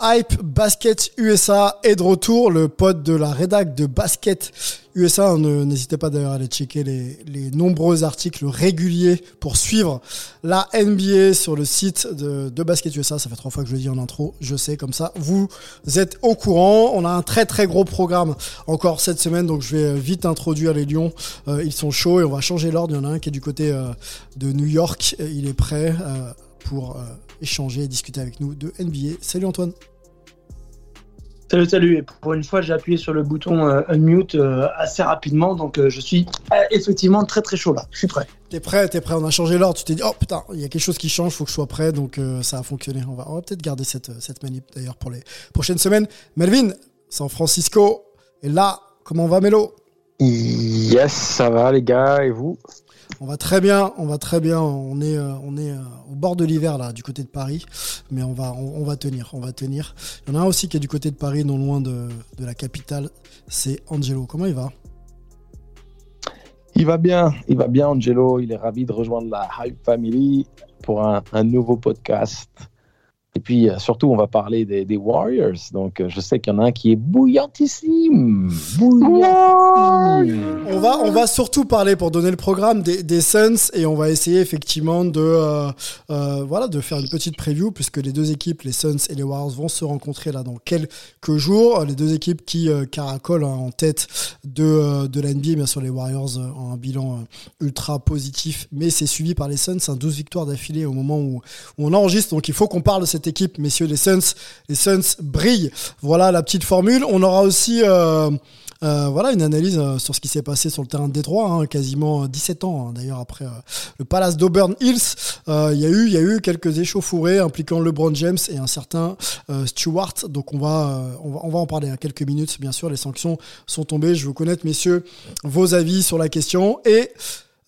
Hype Basket USA est de retour, le pote de la rédac de Basket USA. N'hésitez pas d'ailleurs à aller checker les, les nombreux articles réguliers pour suivre la NBA sur le site de, de Basket USA. Ça fait trois fois que je le dis en intro, je sais comme ça. Vous êtes au courant. On a un très très gros programme encore cette semaine, donc je vais vite introduire les Lions. Euh, ils sont chauds et on va changer l'ordre. Il y en a un qui est du côté euh, de New York. Il est prêt euh, pour euh, échanger et discuter avec nous de NBA. Salut Antoine. Salut, salut. Et pour une fois, j'ai appuyé sur le bouton euh, unmute euh, assez rapidement, donc euh, je suis euh, effectivement très très chaud là. Je suis prêt. T'es prêt, t'es prêt. On a changé l'ordre. Tu t'es dit, oh putain, il y a quelque chose qui change, faut que je sois prêt. Donc euh, ça a fonctionné. On va, on va peut-être garder cette, cette manip d'ailleurs pour les prochaines semaines. Melvin, San Francisco. Et là, comment va Melo Yes, ça va les gars, et vous? On va très bien, on va très bien. On est, euh, euh, au bord de l'hiver là, du côté de Paris, mais on va, on, va tenir, on va tenir. Il y en a un aussi qui est du côté de Paris, non loin de, la capitale. C'est Angelo. Comment il va? Il va bien, il va bien Angelo, il est ravi de rejoindre la Hype Family pour un nouveau podcast. Et puis euh, surtout, on va parler des, des Warriors. Donc euh, je sais qu'il y en a un qui est bouillantissime. Bouillantissime. On va, on va surtout parler pour donner le programme des, des Suns et on va essayer effectivement de, euh, euh, voilà, de faire une petite preview puisque les deux équipes, les Suns et les Warriors, vont se rencontrer là dans quelques jours. Les deux équipes qui euh, caracolent hein, en tête de, euh, de la NBA, bien sûr les Warriors euh, ont un bilan euh, ultra positif, mais c'est suivi par les Suns, hein, 12 victoires d'affilée au moment où, où on enregistre. Donc il faut qu'on parle de cette équipe, messieurs les Suns. Les Suns brillent. Voilà la petite formule. On aura aussi euh, euh, voilà une analyse euh, sur ce qui s'est passé sur le terrain de Détroit, hein, quasiment euh, 17 ans hein, d'ailleurs après le Palace d'Auburn Hills. Il y a eu, y a eu quelques échauffourées impliquant LeBron James et un certain Stewart. Donc on va, on va, on va en parler à quelques minutes. Bien sûr, les sanctions sont tombées. Je veux connaître, messieurs, vos avis sur la question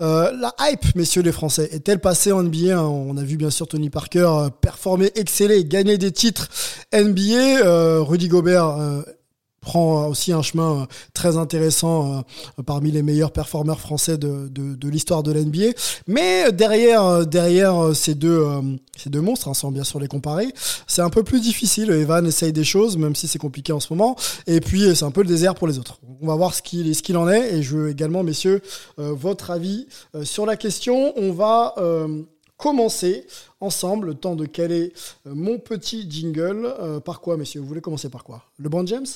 euh, la hype, messieurs les Français, est-elle passée en NBA hein? On a vu bien sûr Tony Parker euh, performer, exceller, gagner des titres NBA. Euh, Rudy Gobert prend aussi un chemin euh, très intéressant euh, parmi les meilleurs performeurs français de, de, de l'histoire de l'NBA. Mais derrière, euh, derrière ces deux, ces deux monstres, hein, sans bien sûr les comparer, c'est un peu plus difficile. Evan essaye des choses, même si c'est compliqué en ce moment. Et puis c'est un peu le désert pour les autres. On va voir ce qu'il ce qu'il en est. Et je veux également, messieurs, votre avis sur la question. On va commencer ensemble, le temps de caler mon petit jingle. Par quoi, messieurs? Vous voulez commencer par quoi? LeBron James?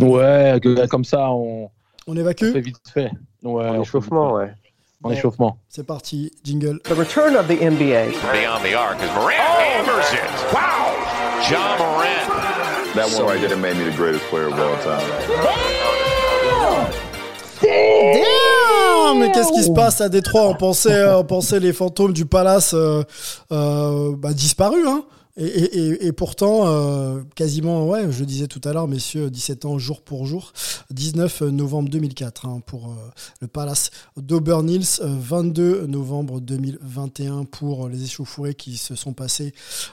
Ouais, que- comme ça, on, On on évacue fait vite fait. Ouais, En on échauffement, ouais. En échauffement. C'est parti, jingle. The return of the NBA. Beyond the arc as Morant hammers it. Wow! John Morant. That one right there made me the greatest player of all time. Damn mais qu'est-ce qui se passe à Détroit? On pensait, on pensait les fantômes du palace euh, euh, bah, disparus, hein et, et, et, pourtant, euh, quasiment, ouais, je le disais tout à l'heure, messieurs, 17 ans jour pour jour, 19 novembre 2004 hein, pour euh, le Palace d'Auburn Hills, euh, 22 novembre 2021 pour les échauffourées qui se sont passés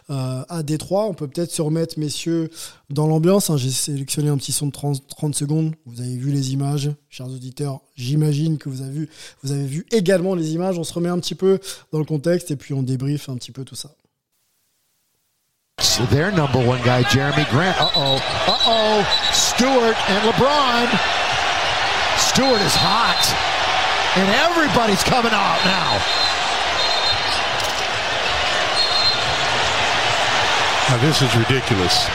euh, à Détroit. On peut peut-être se remettre, messieurs, dans l'ambiance. hein. J'ai sélectionné un petit son de 30, 30 secondes. Vous avez vu les images, chers auditeurs. J'imagine que vous avez, vu, vous avez vu également les images. On se remet un petit peu dans le contexte et puis on débriefe un petit peu tout ça. So their number one guy, Jeremy Grant. Uh oh. Uh oh. Stewart and LeBron. Stewart is hot. And everybody's coming out now. Now, this is ridiculous.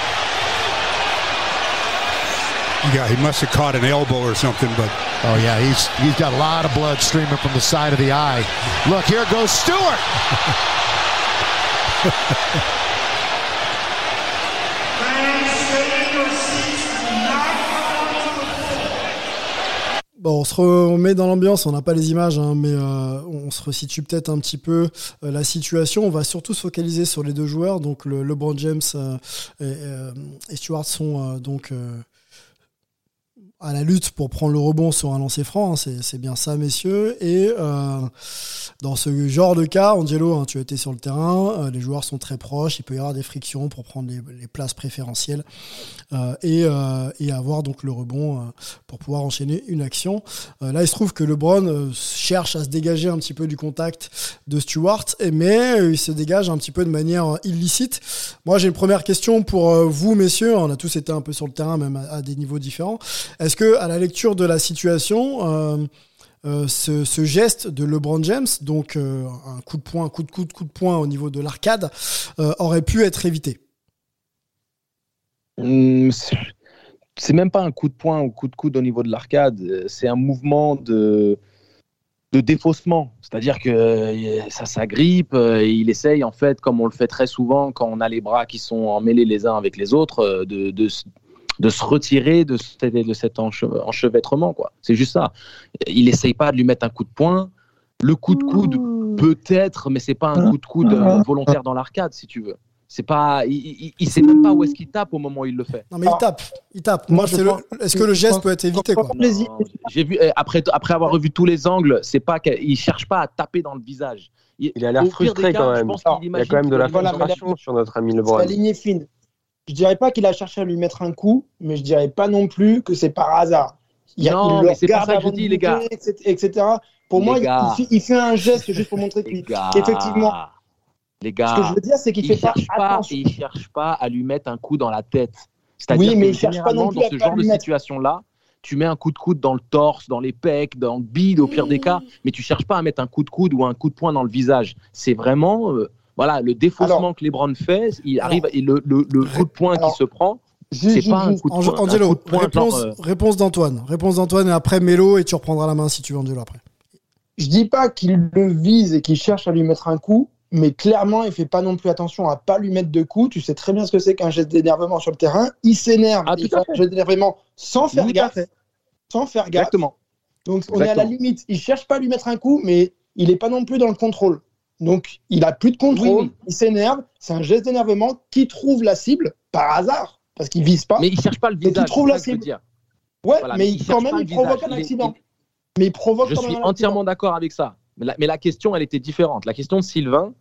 He, got, he must have caught an elbow or something, but Oh yeah, he's he's got a lot of blood streaming from the side of the eye. Look, here goes Stewart. On se remet dans l'ambiance, on n'a pas les images, hein, mais euh, on se resitue peut-être un petit peu euh, la situation. On va surtout se focaliser sur les deux joueurs. Donc, le, LeBron James euh, et, et Stewart sont donc à la lutte pour prendre le rebond sur un lancer franc. hein, c'est bien ça, messieurs. Et euh, dans ce genre de cas, Angelo, hein, tu as été sur le terrain, euh, les joueurs sont très proches, il peut y avoir des frictions pour prendre les, places préférentielles euh, et, avoir donc le rebond pour pouvoir enchaîner une action. Là, il se trouve que LeBron cherche à se dégager un petit peu du contact de Stewart, mais il se dégage un petit peu de manière illicite. Moi, j'ai une première question pour vous, messieurs. On a tous été un peu sur le terrain, même à des niveaux différents. Est-ce que, à la lecture de la situation, euh, euh, ce, geste de LeBron James, donc euh, un coup de poing, coup de coude, coup de poing au niveau de l'arcade, aurait pu être évité? Hum, c'est- même pas un coup de poing ou coup de coude au niveau de l'arcade, c'est un mouvement de, de défaussement. C'est-à-dire que ça s'agrippe, il essaye, en fait, comme on le fait très souvent quand on a les bras qui sont emmêlés les uns avec les autres, de, de, de se retirer de, de cet enche- enchevêtrement. quoi. C'est juste ça. Il essaye pas de lui mettre un coup de poing. Le coup de coude, peut-être, mais c'est pas un coup de coude euh, volontaire dans l'arcade, si tu veux. C'est pas, il, il, il sait même pas où est-ce qu'il tape au moment où il le fait. Non, mais il tape, il tape. Moi, c'est pense- Est-ce que le geste peut être évité quoi? J'ai vu eh, après après avoir revu tous les angles, c'est pas qu'il cherche pas à taper dans le visage. Il a l'air frustré cas, quand je même. Il y a quand même de la frustration sur notre ami C'est LeBron. la ligne est fine. Je dirais pas qu'il a cherché à lui mettre un coup, mais je dirais pas non plus que c'est par hasard. Il, Non, il mais c'est pas ça que je dis, les gars. bouger, etc., etc. Pour Les moi, il- gars. il, fait, il fait un geste juste pour montrer Les gars, qu'effectivement, les ce que je gars, veux dire, c'est qu'il pas cherche pas, attention. il cherche pas à lui mettre un coup dans la tête. C'est-à-dire Oui, mais que il cherche pas non plus dans ce genre de situation-là, tu mets un coup de coude dans le torse, dans les pecs, dans le bide au pire des cas, mais tu cherches pas à mettre un coup de coude ou un coup de poing dans le visage. C'est vraiment, euh, voilà, le défaussement Alors- que LeBron fait, il Alors- arrive et le, le, le coup de poing Alors- qui se prend, c'est pas un coup de poing, Angelo, coup de poing réponse, genre, euh, réponse d'Antoine. Réponse d'Antoine et après Mélo et tu reprendras la main si tu veux Angelo après. Je dis pas qu'il le vise et qu'il cherche à lui mettre un coup, mais clairement, il fait pas non plus attention à pas lui mettre de coups. Tu sais très bien ce que c'est qu'un geste d'énervement sur le terrain. Il s'énerve, Ah, il fait un geste d'énervement sans faire Tout gaffe. Sans faire gaffe. Exactement. Donc on est à la limite. Il cherche pas à lui mettre un coup, mais il est pas non plus dans le contrôle. Donc il a plus de contrôle, Oui, oui. il s'énerve. C'est un geste d'énervement qui trouve la cible par hasard, parce qu'il vise pas. Mais il cherche pas le il visage. trouve c'est la cible. dire. ouais, voilà, mais il il- quand même il provoque visage. un Il accident. il- Mais il provoque Je quand suis même un entièrement d'accord avec ça. Mais la, mais la question, elle était différente. La question de Sylvain,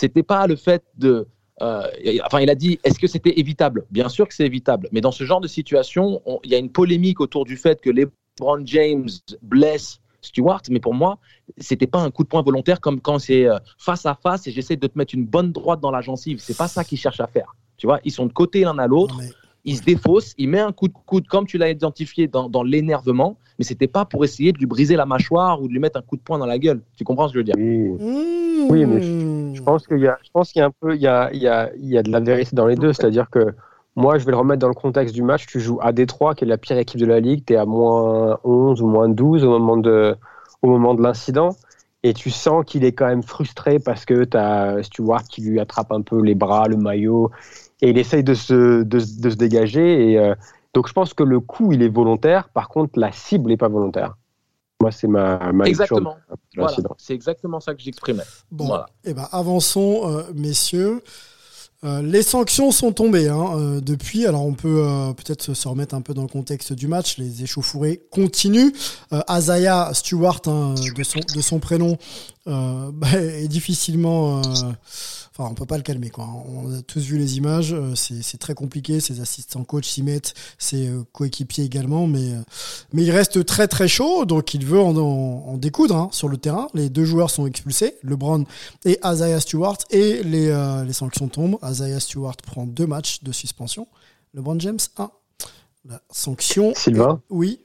c'était pas le fait de. euh, enfin, il a dit est-ce que c'était évitable? Bien sûr que c'est évitable. Mais dans ce genre de situation, on- il y a une polémique autour du fait que LeBron James blesse Stewart. Mais pour moi, c'était pas un coup de poing volontaire comme quand c'est euh, face à face et j'essaie de te mettre une bonne droite dans la gencive. C'est pas ça qu'il cherche à faire. Tu vois, ils sont de côté l'un à l'autre mais- il se défausse, il met un coup de coude comme tu l'as identifié dans, dans l'énervement, mais c'était pas pour essayer de lui briser la mâchoire ou de lui mettre un coup de poing dans la gueule. Tu comprends ce que je veux dire? Oui. Mmh. Oui, mais Je pense qu'il y a, je pense qu'il y a un peu, il y a, il y a, il y a de la vérité dans les deux. C'est-à-dire que moi, je vais le remettre dans le contexte du match. Tu joues à Détroit, qui est la pire équipe de la ligue. Tu es à moins 11 ou moins 12 au moment de, au moment de l'incident. Et tu sens qu'il est quand même frustré parce que tu as Stewart qui lui attrape un peu les bras, le maillot. Et il essaye de se, de, se- de se dégager. Et, euh, donc, je pense que le coup, il est volontaire. Par contre, la cible n'est pas volontaire. Moi, c'est ma, ma Exactement. Voilà, c'est exactement ça que j'exprimais. Bon, Voilà. eh ben, avançons, euh, messieurs. Euh, les sanctions sont tombées hein, euh, depuis. Alors on peut euh, peut-être se remettre un peu dans le contexte du match. Les échauffourées continuent. Azaya Stewart, hein, de, son, prénom, est difficilement. Enfin, on peut pas le calmer. Quoi. On a tous vu les images. euh, c'est très compliqué. Ses assistants coach s'y mettent, ses euh, coéquipiers également. Mais, euh, mais il reste très très chaud. Donc il veut en, en- en découdre hein, sur le terrain. Les deux joueurs sont expulsés, LeBron et Isaiah Stewart. Et les, euh, les sanctions tombent. Isaiah Stewart prend deux matchs de suspension. LeBron James, un. La sanction. Sylvain est- Oui.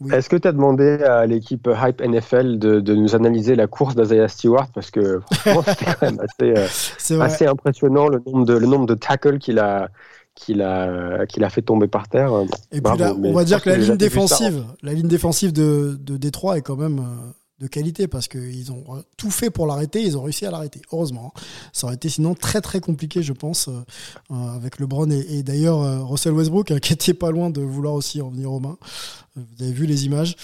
Oui. Est-ce que tu as demandé à l'équipe Hype NFL de, de nous analyser la course d'Isaiah Stewart? Parce que franchement, c'était quand même assez, euh, C'est vrai. assez impressionnant le nombre de, le nombre de tackles qu'il a, qu'il a, qu'il a fait tomber par terre. Et Bravo, puis là, on va dire que ligne défensive, la ligne défensive de, de Détroit est quand même euh, de qualité parce qu'ils ont tout fait pour l'arrêter. Ils ont réussi à l'arrêter. Heureusement, hein. ça aurait été sinon très très compliqué, je pense, euh, euh, avec LeBron et, et d'ailleurs euh, Russell Westbrook hein, qui était pas loin de vouloir aussi en venir aux mains. Vous avez vu les images.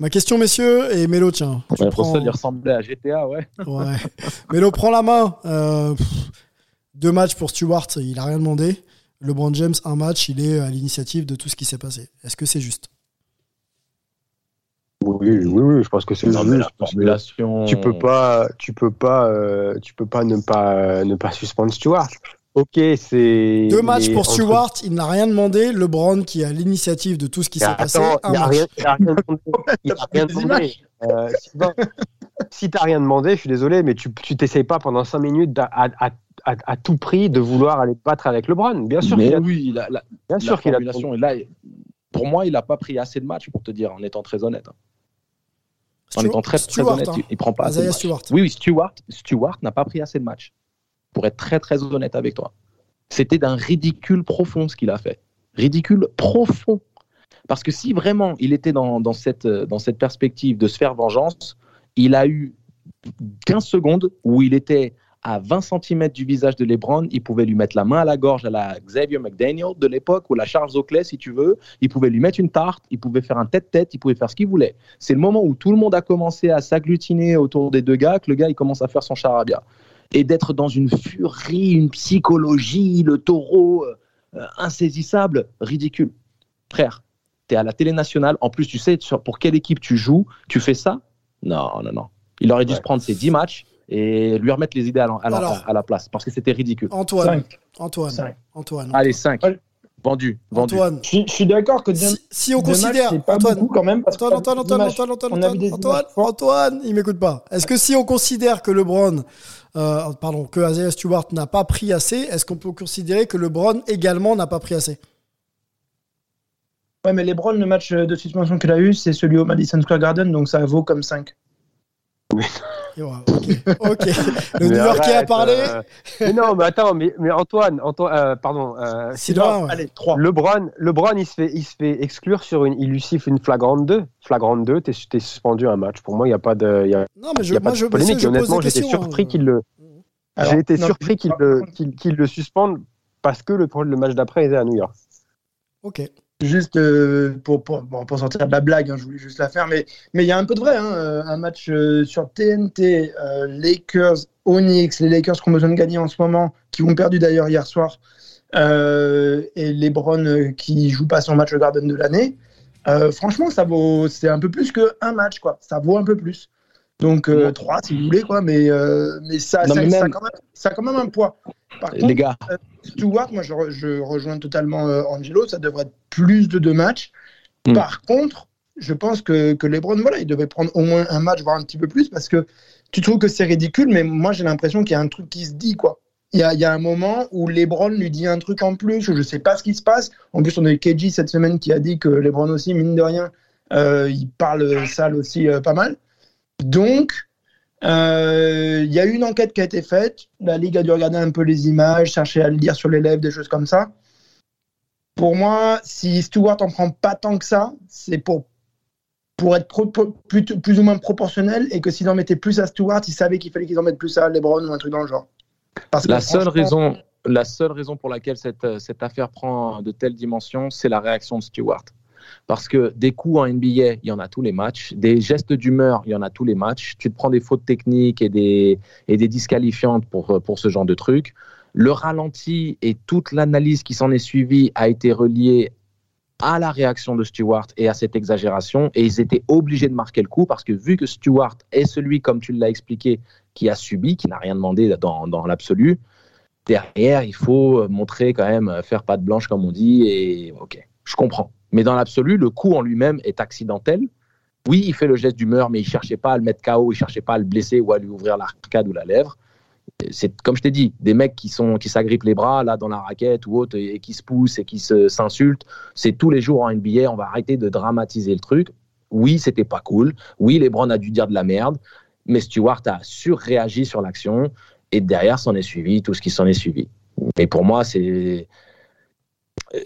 Ma question, messieurs, et Mélo, tiens. tu Ouais, prends- Russell, il ressemblait à GTA, ouais. Ouais. Mélo prend la main. Deux matchs pour Stewart, il a rien demandé. LeBron James, un match, il est à l'initiative de tout ce qui s'est passé. Est-ce que c'est juste? Oui, oui, oui, je pense que c'est juste. la formulation. Tu peux pas, tu peux pas, euh, tu peux pas ne pas ne pas suspendre Stewart. Ok, c'est Deux matchs pour entre- Stewart, il n'a rien demandé. LeBron qui est à l'initiative de tout ce qui s'est passé, il a match. rien, a demandé. Il a rien demandé. Euh, Sylvain, si t'as rien demandé, je suis désolé, mais tu tu t'essayes pas pendant 5 minutes à, à, à, à tout prix de vouloir aller te battre avec LeBron. Bien sûr Mais qu'il a, oui, la, la, bien la sûr qu'il a. là. Pour moi, il n'a pas pris assez de matchs, pour te dire, en étant très honnête. En étant très, très Stewart, honnête, hein. il, prend pas assez de. Stewart. Oui, oui, Stewart, Stewart n'a pas pris assez de matchs. Pour être très, très honnête avec toi. C'était d'un ridicule profond ce qu'il a fait. Ridicule profond. Parce que si vraiment il était dans, dans cette, euh, dans cette perspective de se faire vengeance, il a eu 15 secondes où il était à 20 cm du visage de LeBron, il pouvait lui mettre la main à la gorge à la Xavier McDaniel de l'époque, ou la Charles Oakley si tu veux, il pouvait lui mettre une tarte, il pouvait faire un tête-tête, il pouvait faire ce qu'il voulait. C'est le moment où tout le monde a commencé à s'agglutiner autour des deux gars que le gars il commence à faire son charabia. Et d'être dans une furie, une psychologie, le taureau euh, insaisissable, ridicule. Frère, tu es à la télé nationale, en plus tu sais pour quelle équipe tu joues, tu fais ça? Non, non, non. Il aurait dû Ouais. se prendre ses 10 matchs et lui remettre les idées à la, à la- Alors. à la place, parce que c'était ridicule. Antoine. Cinq. Antoine. Cinq. Antoine. Allez, 5. Ouais. Vendu, vendu. Antoine. Je, suis- je suis d'accord que Si, si on matchs, considère. pas Antoine, beaucoup quand même. Parce que Antoine, Antoine, Antoine, Antoine, Antoine, Antoine, Antoine. Antoine, il m'écoute pas. Est-ce que si on considère que LeBron, euh, pardon, que Isaiah Stewart n'a pas pris assez, est-ce qu'on peut considérer que LeBron également n'a pas pris assez? Ouais, mais LeBron, le match de suspension qu'il a eu, c'est celui au Madison Square Garden, donc ça vaut comme 5. Voilà, Ok. Le Mais New Yorkais a parlé. euh, mais non, mais attends, mais, mais Antoine, Antoine euh, pardon. euh, Sylvain, ouais. Allez, 3. LeBron, LeBron, il se fait, il se fait exclure sur une, il lui siffle une flagrante 2. Flagrante 2, t'es, t'es suspendu un match. Pour moi, il n'y a pas de, il y a, Non, mais je, y a pas moi, de je, polémique. je honnêtement, j'étais surpris hein. qu'il le, j'ai été non, surpris qu'il le, qu'il, qu'il le suspende parce que le, le match d'après était à New York. Ok. Juste euh, pour, pour, bon, pour sortir de la blague, hein, je voulais juste la faire, mais mais il y a un peu de vrai. hein, euh, un match euh, sur TNT, euh, Lakers, Onyx, les Lakers qui ont besoin de gagner en ce moment, qui ont perdu d'ailleurs hier soir, et LeBron euh, qui joue pas son match au Garden de l'année. Franchement, ça vaut, c'est un peu plus qu'un match, quoi. Ça vaut un peu plus. Donc euh, 3 si vous voulez, quoi, mais, mais, ça, Non, ça, mais ça a quand même, ça a quand même un poids. Par contre, Les gars, Stewart, moi je, re- je rejoins totalement euh, Angelo, ça devrait être plus de deux matchs. Mm. Par contre, je pense que, que LeBron, voilà, il devait prendre au moins un match, voire un petit peu plus, parce que tu trouves que c'est ridicule, mais moi j'ai l'impression qu'il y a un truc qui se dit, quoi. Il y a, il y a un moment où LeBron lui dit un truc en plus, je sais pas ce qui se passe. En plus, on a eu KG cette semaine qui a dit que LeBron aussi, mine de rien, euh, il parle sale aussi euh, pas mal. Donc, euh, il y a eu une enquête qui a été faite. La Ligue a dû regarder un peu les images, chercher à le lire sur les lèvres, des choses comme ça. Pour moi, si Stewart en prend pas tant que ça, c'est pour, pour être pro- plus, plus ou moins proportionnel et que s'il en mettait plus à Stewart, il savait qu'il fallait qu'ils en mettent plus à LeBron ou un truc dans le genre. Parce que la seule, raison, la seule raison pour laquelle cette, euh, cette affaire prend de telles dimensions, c'est la réaction de Stewart. Parce que des coups en NBA, il y en a tous les matchs. Des gestes d'humeur, il y en a tous les matchs. Tu te prends des fautes techniques et des, et des disqualifiantes pour, pour ce genre de trucs. Le ralenti et toute l'analyse qui s'en est suivie a été reliée à la réaction de Stewart et à cette exagération. Et ils étaient obligés de marquer le coup parce que vu que Stewart est celui, comme tu l'as expliqué, qui a subi, qui n'a rien demandé dans, dans l'absolu, derrière, il faut montrer quand même, faire patte blanche, comme on dit. Et ok, je comprends. Mais dans l'absolu, le coup en lui-même est accidentel. Oui, il fait le geste d'humeur, mais il cherchait pas à le mettre KO, il cherchait pas à le blesser ou à lui ouvrir l'arcade ou la lèvre. C'est comme je t'ai dit, des mecs qui sont qui s'agrippent les bras là dans la raquette ou autre et, et qui se poussent et qui s'insultent. C'est tous les jours en NBA. On va arrêter de dramatiser le truc. Oui, c'était pas cool. Oui, LeBron a dû dire de la merde, mais Stewart a surréagi sur l'action et derrière s'en est suivi tout ce qui s'en est suivi. Mais pour moi, c'est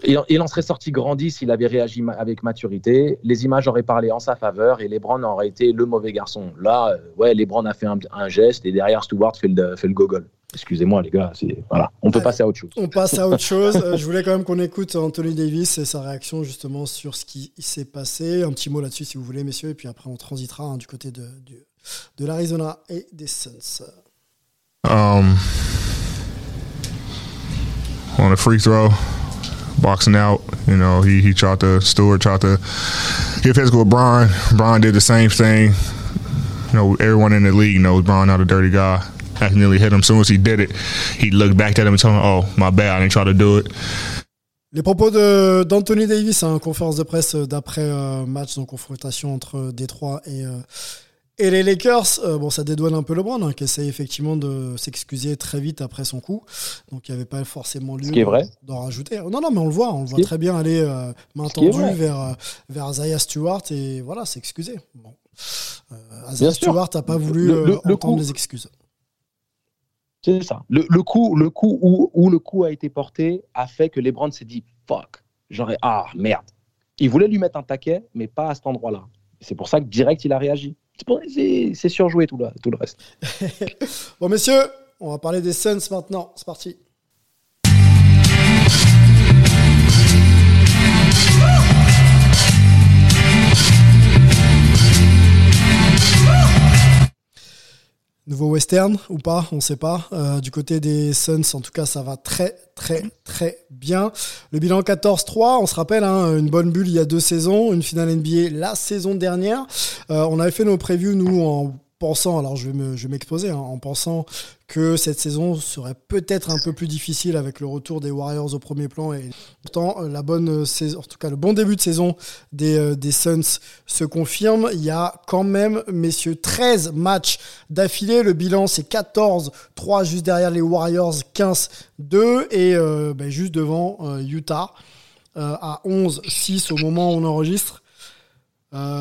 il, il en serait sorti grandi s'il avait réagi ma- avec maturité. Les images auraient parlé en sa faveur et LeBron aurait été le mauvais garçon. Là, euh, ouais, LeBron a fait un, un geste et derrière Stewart fait le, fait le gogol. Excusez-moi les gars, voilà, on peut passer à autre chose. On passe à autre chose. Euh, je voulais quand même qu'on écoute Anthony Davis et sa réaction justement sur ce qui s'est passé. Un petit mot là-dessus si vous voulez, messieurs, et puis après on transitera hein, du côté de, de l'Arizona et des Suns. Um, on a free throw, boxing out, you know, he, he tried to, Stewart tried to get physical with Brian. Brian did the same thing. You know, everyone in the league knows Brian not a dirty guy. Accidentally hit him. As soon as he did it, he looked back at him and told him, oh, my bad, I didn't try to do it. Les propos de- d'Anthony Davis en conférence de presse euh, d'après euh, match, donc confrontation entre euh, Détroit et, euh, et les Lakers. Euh, bon, ça dédouane un peu LeBron, hein, qui essaye effectivement de s'excuser très vite après son coup. Donc il n'y avait pas forcément lieu d'en rajouter. Non, non, mais on le voit, on le voit très bien aller euh, main tendue vers, euh, vers Isaiah Stewart et voilà, s'excuser. Bon. Euh, sûr. Stewart n'a pas voulu Le- le- le entendre coup- les excuses. C'est ça. Le, coup, le coup où, où le coup a été porté a fait que LeBron s'est dit fuck. Genre ah merde. Il voulait lui mettre un taquet, mais pas à cet endroit-là. C'est pour ça que direct il a réagi. C'est surjoué tout le, tout le reste. Bon, messieurs, on va parler des Suns maintenant. C'est parti. Western ou pas, on sait pas. Euh, du côté des Suns, en tout cas, ça va très, très, très bien. Le bilan 14-3, on se rappelle, hein, une bonne bulle il y a deux saisons, une finale NBA la saison dernière. Euh, on avait fait nos previews, nous, en pensant, alors je vais m'exposer, hein, en pensant que cette saison serait peut-être un peu plus difficile avec le retour des Warriors au premier plan. Et pourtant, euh, la bonne euh, saison, en tout cas, le bon début de saison des, euh, des Suns se confirme. Il y a quand même, messieurs, 13 matchs d'affilée. Le bilan, c'est 14-3 juste derrière les Warriors, 15-2 et euh, ben, juste devant Utah à 11-6 au moment où on enregistre.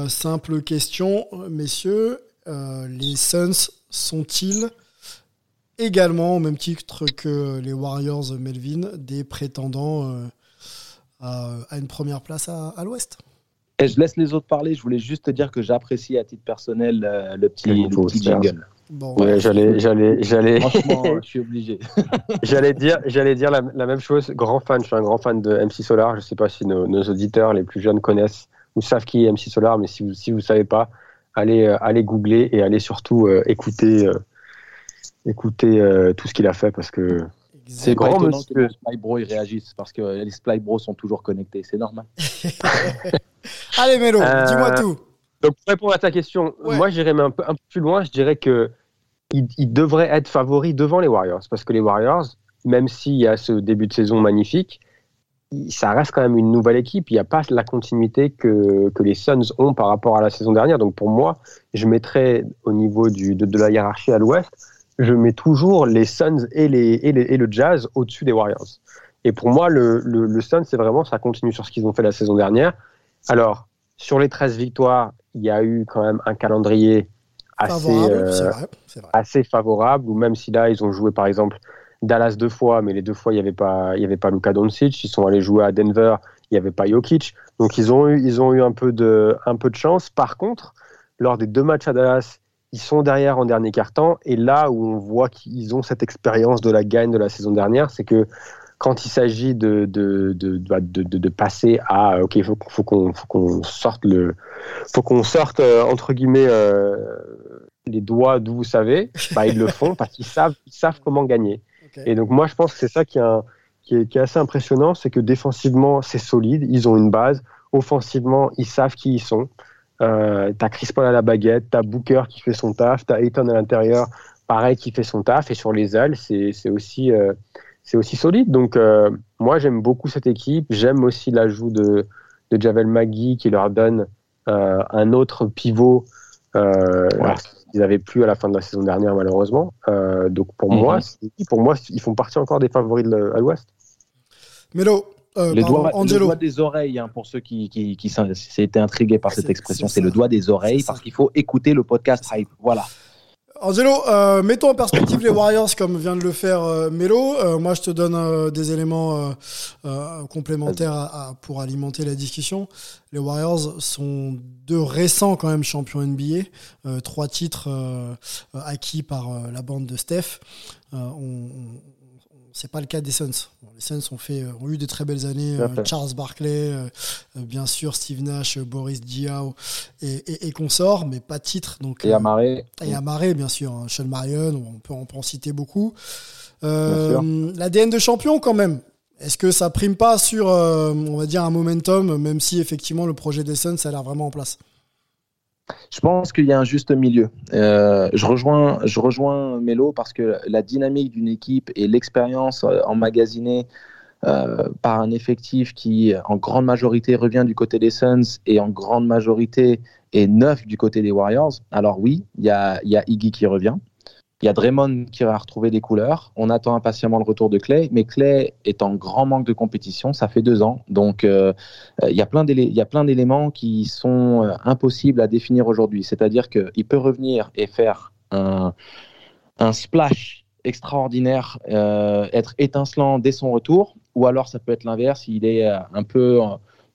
Simple question, messieurs, les Suns sont-ils également, au même titre que les Warriors Melvin, des prétendants euh, à, à une première place à, à l'Ouest? Et je laisse les autres parler. Je voulais juste te dire que j'apprécie à titre personnel euh, le petit, Le petit jingle. Bon, Ouais, j'allais, j'allais, j'allais, Franchement, je suis obligé. j'allais dire, j'allais dire la, la même chose. Grand fan, je suis un grand fan de MC Solar. Je sais pas si nos, nos auditeurs les plus jeunes connaissent ou savent qui est MC Solar, mais si vous si vous savez pas, allez euh, allez googler et allez surtout euh, écouter euh, écouter euh, tout ce qu'il a fait parce que C'est grand, étonnant monsieur. que les ils réagissent parce que les Spy Bros sont toujours connectés. C'est normal. Allez Mélo, Euh, dis-moi tout. Donc, pour répondre à ta question, Ouais. moi, j'irais même un peu, un peu plus loin. Je dirais que il, il devrait être favori devant les Warriors. Parce que les Warriors, même s'il y a ce début de saison magnifique, ça reste quand même une nouvelle équipe. Il n'y a pas la continuité que, que les Suns ont par rapport à la saison dernière. Donc, pour moi, je mettrais au niveau du, de, de la hiérarchie à l'ouest, je mets toujours les Suns et, les, et, les- et le Jazz au-dessus des Warriors. Et pour moi, le, le, le Suns, c'est vraiment, ça continue sur ce qu'ils ont fait la saison dernière. Alors, sur les 13 victoires, il y a eu quand même un calendrier assez, Favorable, euh, vrai, vrai. assez favorable, ou même si là, ils ont joué par exemple Dallas deux fois, mais les deux fois, il n'y avait pas, il y avait pas Luka Doncic. Ils sont allés jouer à Denver, il n'y avait pas Jokic. Donc, ils ont eu, ils ont eu un, peu de, un peu de chance. Par contre, lors des deux matchs à Dallas, ils sont derrière en dernier quart-temps. Et là où on voit qu'ils ont cette expérience de la gagne de la saison dernière, c'est que quand il s'agit de, de, de, de, de passer à OK, il faut, faut qu'on sorte le faut qu'on sorte euh, entre guillemets euh, les doigts d'où vous savez, bah, ils le font parce qu'ils savent ils savent comment gagner. Et donc moi je pense que c'est ça qui est, un- qui est, qui est assez impressionnant, c'est que défensivement c'est solide, ils ont une base, offensivement ils savent qui ils sont. Euh, t'as Chris Paul à la baguette, t'as Booker qui fait son taf, t'as Ayton à l'intérieur, pareil qui fait son taf, et sur les ailes c'est aussi euh, aussi solide. Donc euh, moi j'aime beaucoup cette équipe, j'aime aussi l'ajout de de Javel Magui qui leur donne euh, un autre pivot. Euh, Ouais. Ils n'avaient plus à la fin de la saison dernière malheureusement. Euh, donc pour Mhm. moi, c'est- pour moi, ils font partie encore des favoris de à l'Ouest. Mélo, euh, le, pardon, doigt, le doigt des oreilles, hein, pour ceux qui, qui, qui s'étaient intrigués par cette C'est- expression, c'est le doigt des oreilles parce qu'il faut écouter le podcast Hype. Voilà. Angelo, euh, mettons en perspective les Warriors comme vient de le faire euh, Melo. Euh, moi, je te donne euh, des éléments euh, complémentaires à- à- pour alimenter la discussion. Les Warriors sont deux récents quand même champions NBA, euh, trois titres acquis par la bande de Steph. Euh, on, on- c'est pas le cas des Suns. Bon, les Suns ont, fait, euh, ont eu de très belles années. Euh. Charles Barkley, euh, bien sûr Steve Nash, Boris Diaw et, et, et consorts, mais pas de titre. Donc, Et Amaré. et Amaré, bien sûr. hein, Sean Marion, on peut, on peut en citer beaucoup. L'ADN de champion, quand même. Est-ce que ça prime pas sur, on va dire, un momentum, même si effectivement le projet des Suns a l'air vraiment en place? Je pense qu'il y a un juste milieu. Euh, je rejoins, je rejoins parce que la dynamique d'une équipe et l'expérience euh, emmagasinée euh, par un effectif qui, en grande majorité, revient du côté des Suns et en grande majorité est neuf du côté des Warriors. Alors oui, il y a Iggy qui revient. Il y a Draymond qui va retrouver des couleurs. On attend impatiemment le retour de Clay, mais Clay est en grand manque de compétition. Ça fait deux ans, donc euh, euh, il y a plein d'éléments qui sont euh, impossibles à définir aujourd'hui. C'est-à-dire qu'il peut revenir et faire un, splash extraordinaire, être étincelant dès son retour, ou alors ça peut être l'inverse. Il est un peu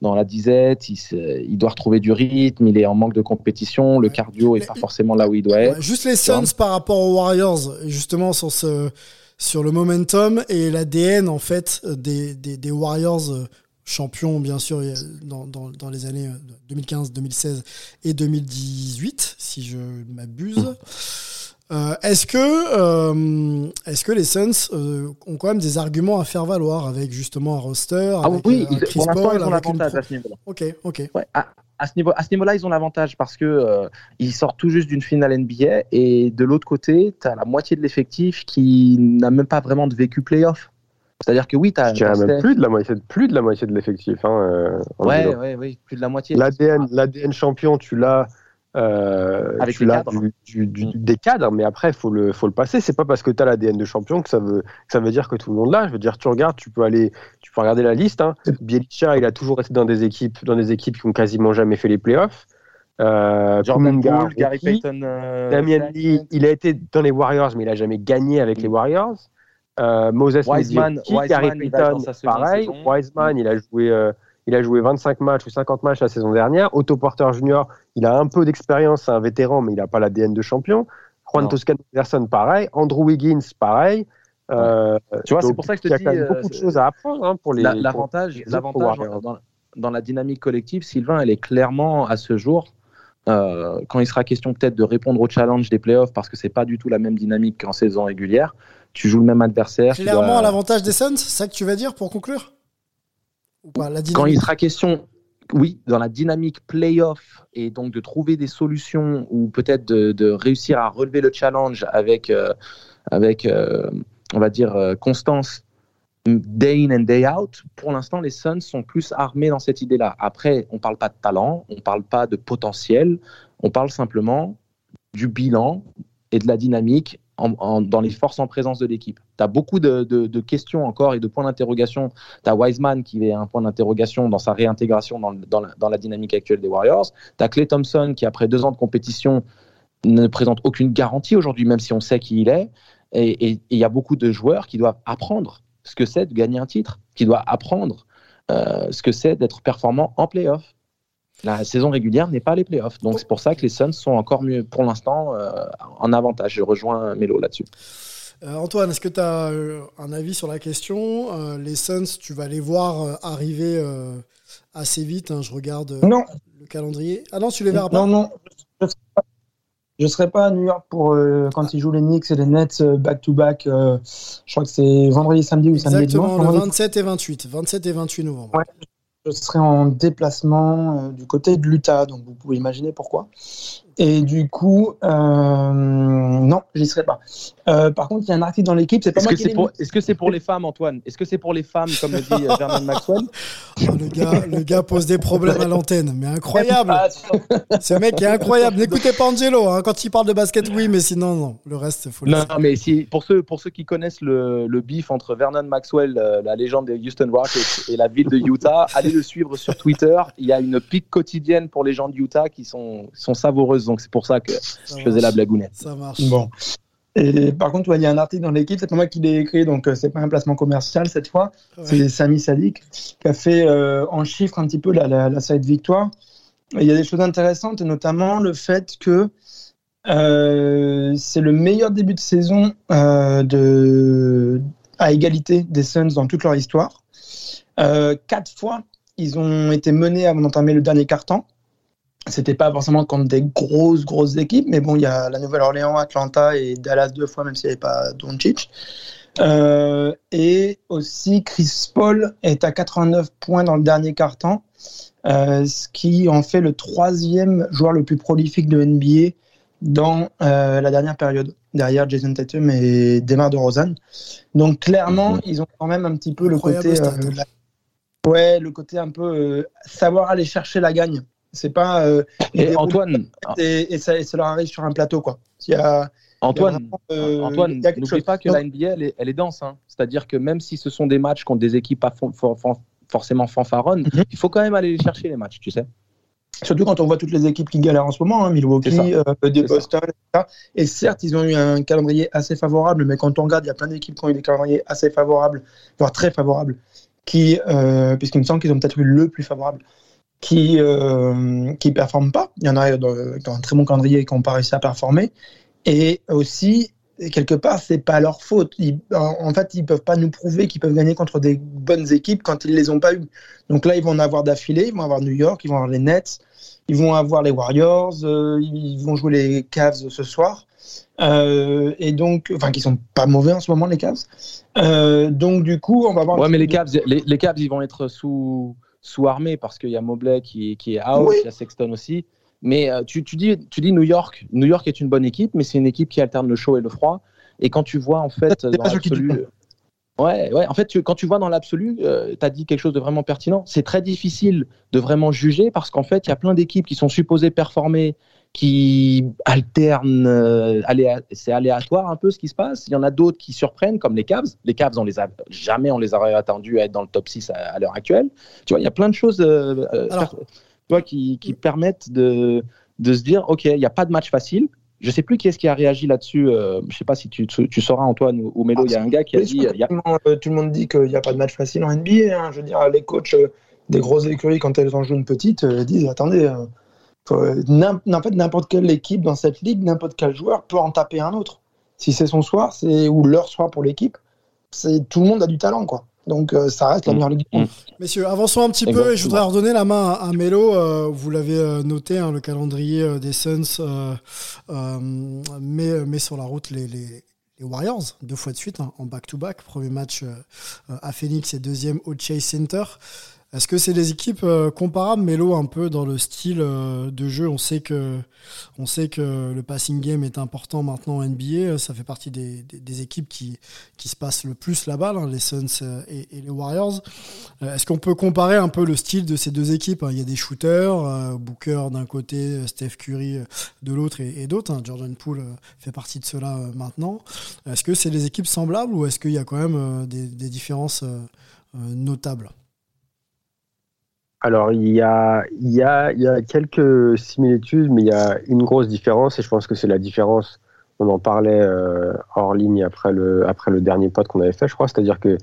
dans la disette, il, doit retrouver du rythme, il est en manque de compétition, le cardio est pas forcément là où il doit être. Juste les Suns par rapport aux Warriors, justement sur ce sur le momentum et l'ADN en fait des, des, des Warriors euh, champions bien sûr euh, dans, dans, dans les années euh, 2015, 2016 et 2018 si je m'abuse. Euh, est-ce que euh, est-ce que les Suns euh, ont quand même des arguments à faire valoir avec justement un roster Ah avec, oui, euh, ils- Chris pour l'instant, Paul, ils ont l'avantage pro- à ce niveau-là. Ok, ok. Ouais, à, à ce niveau, à ce niveau-là, ils ont l'avantage parce que euh, ils sortent tout juste d'une finale NBA et de l'autre côté, tu as la moitié de l'effectif qui n'a même pas vraiment de vécu playoff. C'est-à-dire que oui, tu as. Même plus de la moitié, plus de la moitié de l'effectif. Hein, euh, ouais, ouais, plus de la moitié. L'ADN, l'ADN champion, tu l'as. Euh, Avec tu les l'as cadres. du- du- du- des cadres, mais après, il faut le, faut le passer. C'est pas parce que tu as l'ADN de champion que ça, veut, que ça veut dire que tout le monde l'a. Je veux dire, tu regardes, tu peux aller, tu peux regarder la liste. Hein. Bielicha, il a toujours été dans des équipes, dans des équipes qui ont quasiment jamais fait les playoffs. Euh, Jordan Kuminga, Poole, Gary. Payton. euh, Damien Lee, il a été dans les Warriors, mais il a jamais gagné avec les Warriors. Euh, Moses Wiseman- Gary Payton, pareil. Wiseman, il a joué, il a joué 25 matchs ou 50 matchs la saison dernière. Otto Porter Jr., il a un peu d'expérience, c'est un vétéran, mais il n'a pas l'ADN de champion. Juan. Toscano Anderson, pareil. Andrew Wiggins, pareil. Euh, Tu vois, c'est pour ça que je te il y a dis, quand même euh, beaucoup de choses à apprendre hein, pour les. L'avantage, l'avantage dans, dans la dynamique collective, Sylvain, elle est clairement à ce jour, euh, quand il sera question peut-être de répondre au challenge des playoffs, parce que c'est pas du tout la même dynamique qu'en saison régulière. Tu joues le même adversaire. Clairement dois- à l'avantage des Suns, c'est ça que tu vas dire pour conclure? Ou pas la quand il sera question, oui, dans la dynamique playoff et donc de trouver des solutions ou peut-être de, de réussir à relever le challenge avec, euh, avec euh, on va dire, euh, constance day in and day out, pour l'instant, les Suns sont plus armés dans cette idée-là. Après, on parle pas de talent, on parle pas de potentiel, on parle simplement du bilan et de la dynamique en- en- dans les forces en présence de l'équipe. Tu as beaucoup de, questions encore et de points d'interrogation. Tu as Wiseman qui est un point d'interrogation dans sa réintégration dans, la, dynamique actuelle des Warriors. Tu as Clay Thompson qui, après deux ans de compétition, ne présente aucune garantie aujourd'hui, même si on sait qui il est. Et il y a beaucoup de joueurs qui doivent apprendre ce que c'est de gagner un titre, qui doivent apprendre euh, ce que c'est d'être performant en playoff. La saison régulière n'est pas les playoffs. Donc c'est pour ça que les Suns sont encore mieux pour l'instant euh, en avantage. Je rejoins Melo là-dessus. Euh, Antoine, est-ce que tu as un avis sur la question? Euh, Les Suns, tu vas les voir euh, arriver euh, assez vite. hein, je regarde euh, Non. le calendrier. Ah non, tu les verras pas Non, non. Je serai je serai pas à New York pour euh, quand ils jouent les Knicks et les Nets euh, back-to-back. euh, je crois que c'est vendredi, samedi ou samedi Exactement, le vendredi. 27 et 28. 27 et 28 novembre. Ouais. Je serai en déplacement euh, du côté de l'Utah, donc vous pouvez imaginer pourquoi. Et du coup, euh, non, j'y serai pas. Euh, par contre, il y a un article dans l'équipe, c'est pas Est-ce que c'est pour, mis. est-ce que c'est pour les femmes, Antoine? Est-ce que c'est pour les femmes, comme le dit euh, Vernon Maxwell? Oh, le, gars, le gars pose des problèmes à l'antenne, mais incroyable. Ah, Ce mec est incroyable. N'écoutez pas Angelo. hein. Quand il parle de basket, oui, mais sinon, non. Le reste, faut le Non, mais si, pour, ceux, pour ceux qui connaissent le, le beef entre Vernon Maxwell, la légende des Houston Rockets, et la ville de Utah, allez le suivre sur Twitter. Il y a une pique quotidienne pour les gens de Utah qui sont, sont savoureuses. Donc c'est pour ça que je faisais la blagounette. Ça marche. Bon. Et par contre, ouais, il y a un article dans l'équipe, c'est pas moi qui l'ai écrit, donc euh, c'est pas un placement commercial cette fois. Ouais. C'est Sami Sadik qui a fait euh, en chiffres un petit peu la, la, la side victoire. Et il y a des choses intéressantes, notamment le fait que euh, c'est le meilleur début de saison euh, de, à égalité des Suns dans toute leur histoire. Euh, quatre fois, ils ont été menés avant d'entamer le dernier quart-temps. C'était pas forcément contre des grosses, grosses équipes, mais bon, il y a la Nouvelle-Orléans, Atlanta et Dallas deux fois, même s'il n'y avait pas Doncic. Euh, et aussi, Chris Paul est à 89 points dans le dernier quart-temps, euh, ce qui en fait le troisième joueur le plus prolifique de NBA dans euh, la dernière période, derrière Jason Tatum et Demar DeRozan. Donc clairement, ils ont quand même un petit peu le Incroyable côté, euh, la- ouais, le côté un peu euh, savoir aller chercher la gagne. C'est pas euh, Et Antoine, et, et ça, et ça leur arrive sur un plateau quoi. Il y a, Antoine, euh, Antoine, n'oublie pas que Non. la NBA, elle est, elle est dense. hein. C'est-à-dire que même si ce sont des matchs contre des équipes pas for- for- for- forcément fanfaronnes, Mhm. il faut quand même aller les chercher les matchs, tu sais. Surtout quand on voit toutes les équipes qui galèrent en ce moment, hein, Milwaukee, ça. euh, des. Boston, etc. Et certes, ils ont eu un calendrier assez favorable, mais quand on regarde, il y a plein d'équipes qui ont eu des calendriers assez favorables, voire très favorables, qui, euh, puisqu'il me semble qu'ils ont peut-être eu le plus favorable, qui euh, qui performent pas. Il y en a dans, dans un très bon calendrier qui n'ont pas réussi à performer. Et aussi, quelque part, c'est pas leur faute. Ils- en, en fait, ils peuvent pas nous prouver qu'ils peuvent gagner contre des bonnes équipes quand ils les ont pas eues. Donc là, ils vont en avoir d'affilée. Ils vont avoir New York, ils vont avoir les Nets, ils vont avoir les Warriors, euh, ils vont jouer les Cavs ce soir. Euh, et donc, enfin, qui sont pas mauvais en ce moment, les Cavs. Euh, donc, du coup, on va voir. Ouais, mais les Cavs, les, les Cavs, ils vont être sous, sous armés parce qu'il y a Mobley qui, qui est out, Oui. il y a Sexton aussi. Mais euh, tu, tu, dis, tu dis New York. New York est une bonne équipe, mais c'est une équipe qui alterne le chaud et le froid. Et quand tu vois, en fait, dans l'absolu. Ouais, ouais, en fait, tu- quand tu vois dans l'absolu, tu as dit quelque chose de vraiment pertinent. C'est très difficile de vraiment juger parce qu'en fait, il y a plein d'équipes qui sont supposées performer, qui alternent. euh, aléa- c'est aléatoire un peu ce qui se passe. Il y en a d'autres qui surprennent, comme les Cavs. Les Cavs, on les a jamais on les aurait attendus à être dans le top 6 à, à l'heure actuelle. Tu vois, il y a plein de choses euh, euh, Alors- qui, qui permettent de, de se dire, OK, il n'y a pas de match facile. Je sais plus qui est-ce qui a réagi là-dessus. euh, je sais pas si tu, tu sauras, Antoine ou, ou Mélo. Il y a un gars qui a dit. crois que il y a- tout, le monde, dit qu'il n'y a pas de match facile en NBA. hein. Je veux dire, les coachs des grosses écuries, quand elles en jouent une petite, disent attendez, euh, en fait, n'importe quelle équipe dans cette ligue, n'importe quel joueur peut en taper un autre. Si c'est son soir, c'est ou leur soir pour l'équipe, c'est tout le monde a du talent, quoi. Donc euh, ça reste la Mm. meilleure ligue du monde. Messieurs, avançons un petit peu et je voudrais redonner la main à, à Melo. Euh, vous l'avez noté, hein, le calendrier euh, des Suns euh, euh, met, met sur la route les, les- les Warriors, deux fois de suite, hein, en back-to-back. Premier match à Phoenix et deuxième au Chase Center. Est-ce que c'est des équipes euh, comparables, Melo, un peu dans le style euh, de jeu? On sait que on sait que le passing game est important maintenant en NBA. Ça fait partie des, équipes qui, qui se passent le plus la balle, hein, les Suns euh, et, les Warriors. Est-ce qu'on peut comparer un peu le style de ces deux équipes hein? Il y a des shooters, Booker d'un côté, Steph Curry de l'autre et, d'autres. hein. Jordan Poole fait partie de cela maintenant. Est-ce que c'est des équipes semblables ou est-ce qu'il y a quand même des, différences notables? Alors, il y a, il y, a, il y a quelques similitudes, mais il y a une grosse différence, et je pense que c'est la différence, on en parlait euh, hors ligne après le, après le dernier pod qu'on avait fait, je crois, c'est-à-dire que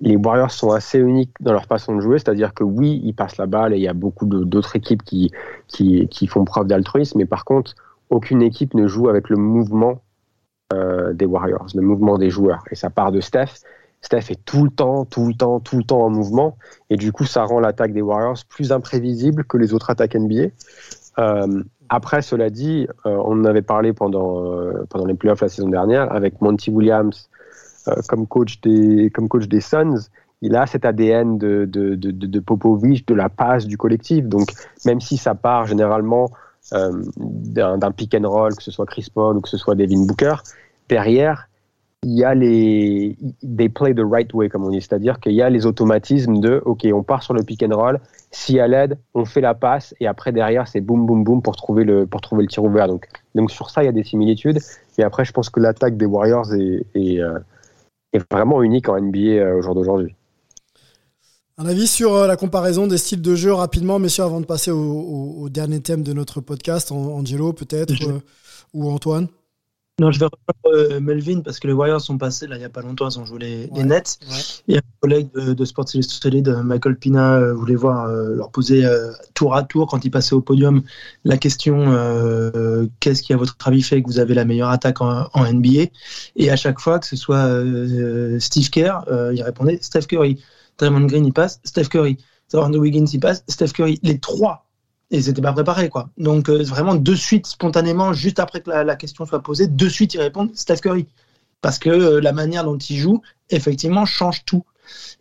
les Warriors sont assez uniques dans leur façon de jouer, c'est-à-dire que oui, ils passent la balle, et il y a beaucoup d'autres équipes qui, qui, qui font preuve d'altruisme, mais par contre, aucune équipe ne joue avec le mouvement euh, des Warriors, le mouvement des joueurs, et ça part de Steph. Steph est tout le temps, tout le temps, tout le temps en mouvement. Et du coup, ça rend l'attaque des Warriors plus imprévisible que les autres attaques NBA. Euh, après, cela dit, euh, on en avait parlé pendant, euh, pendant les playoffs la saison dernière avec Monty Williams comme, coach des, comme coach des Suns. Il a cet ADN de, de, de, de, Popovich, de la passe du collectif. Donc, même si ça part généralement d'un pick and roll, que ce soit Chris Paul ou que ce soit Devin Booker, derrière, il y a les they play the right way comme on dit, c'est-à-dire qu'il y a les automatismes de ok on part sur le pick and roll, si à l'aide on fait la passe et après derrière c'est boum boum boum pour trouver le pour trouver le tir ouvert. Donc donc sur ça il y a des similitudes. Et après je pense que l'attaque des Warriors est est, euh, est vraiment unique en NBA euh, au jour d'aujourd'hui. Un avis sur euh, la comparaison des styles de jeu rapidement, messieurs, avant de passer au, au- au dernier thème de notre podcast, An- Angelo peut-être, euh, ou Antoine? Non, je vais reprendre euh, Melvin parce que les Warriors sont passés là il n'y a pas longtemps, ils ont joué les, les Nets. Et un collègue de, de Sports Illustrated, euh, Michael Pina, euh, voulait voir euh, leur poser euh, tour à tour quand ils passaient au podium la question qu'est-ce qui à votre avis fait que vous avez la meilleure attaque en, en NBA Et à chaque fois que ce soit Steve Kerr, il répondait Steph Curry. Draymond Green il passe, Steph Curry. Andrew Wiggins il passe, Steph Curry. Les trois et c'était pas préparé quoi. Donc euh, vraiment de suite spontanément juste après que la, la question soit posée, de suite ils répondent Steph Curry parce que euh, la manière dont il joue effectivement change tout.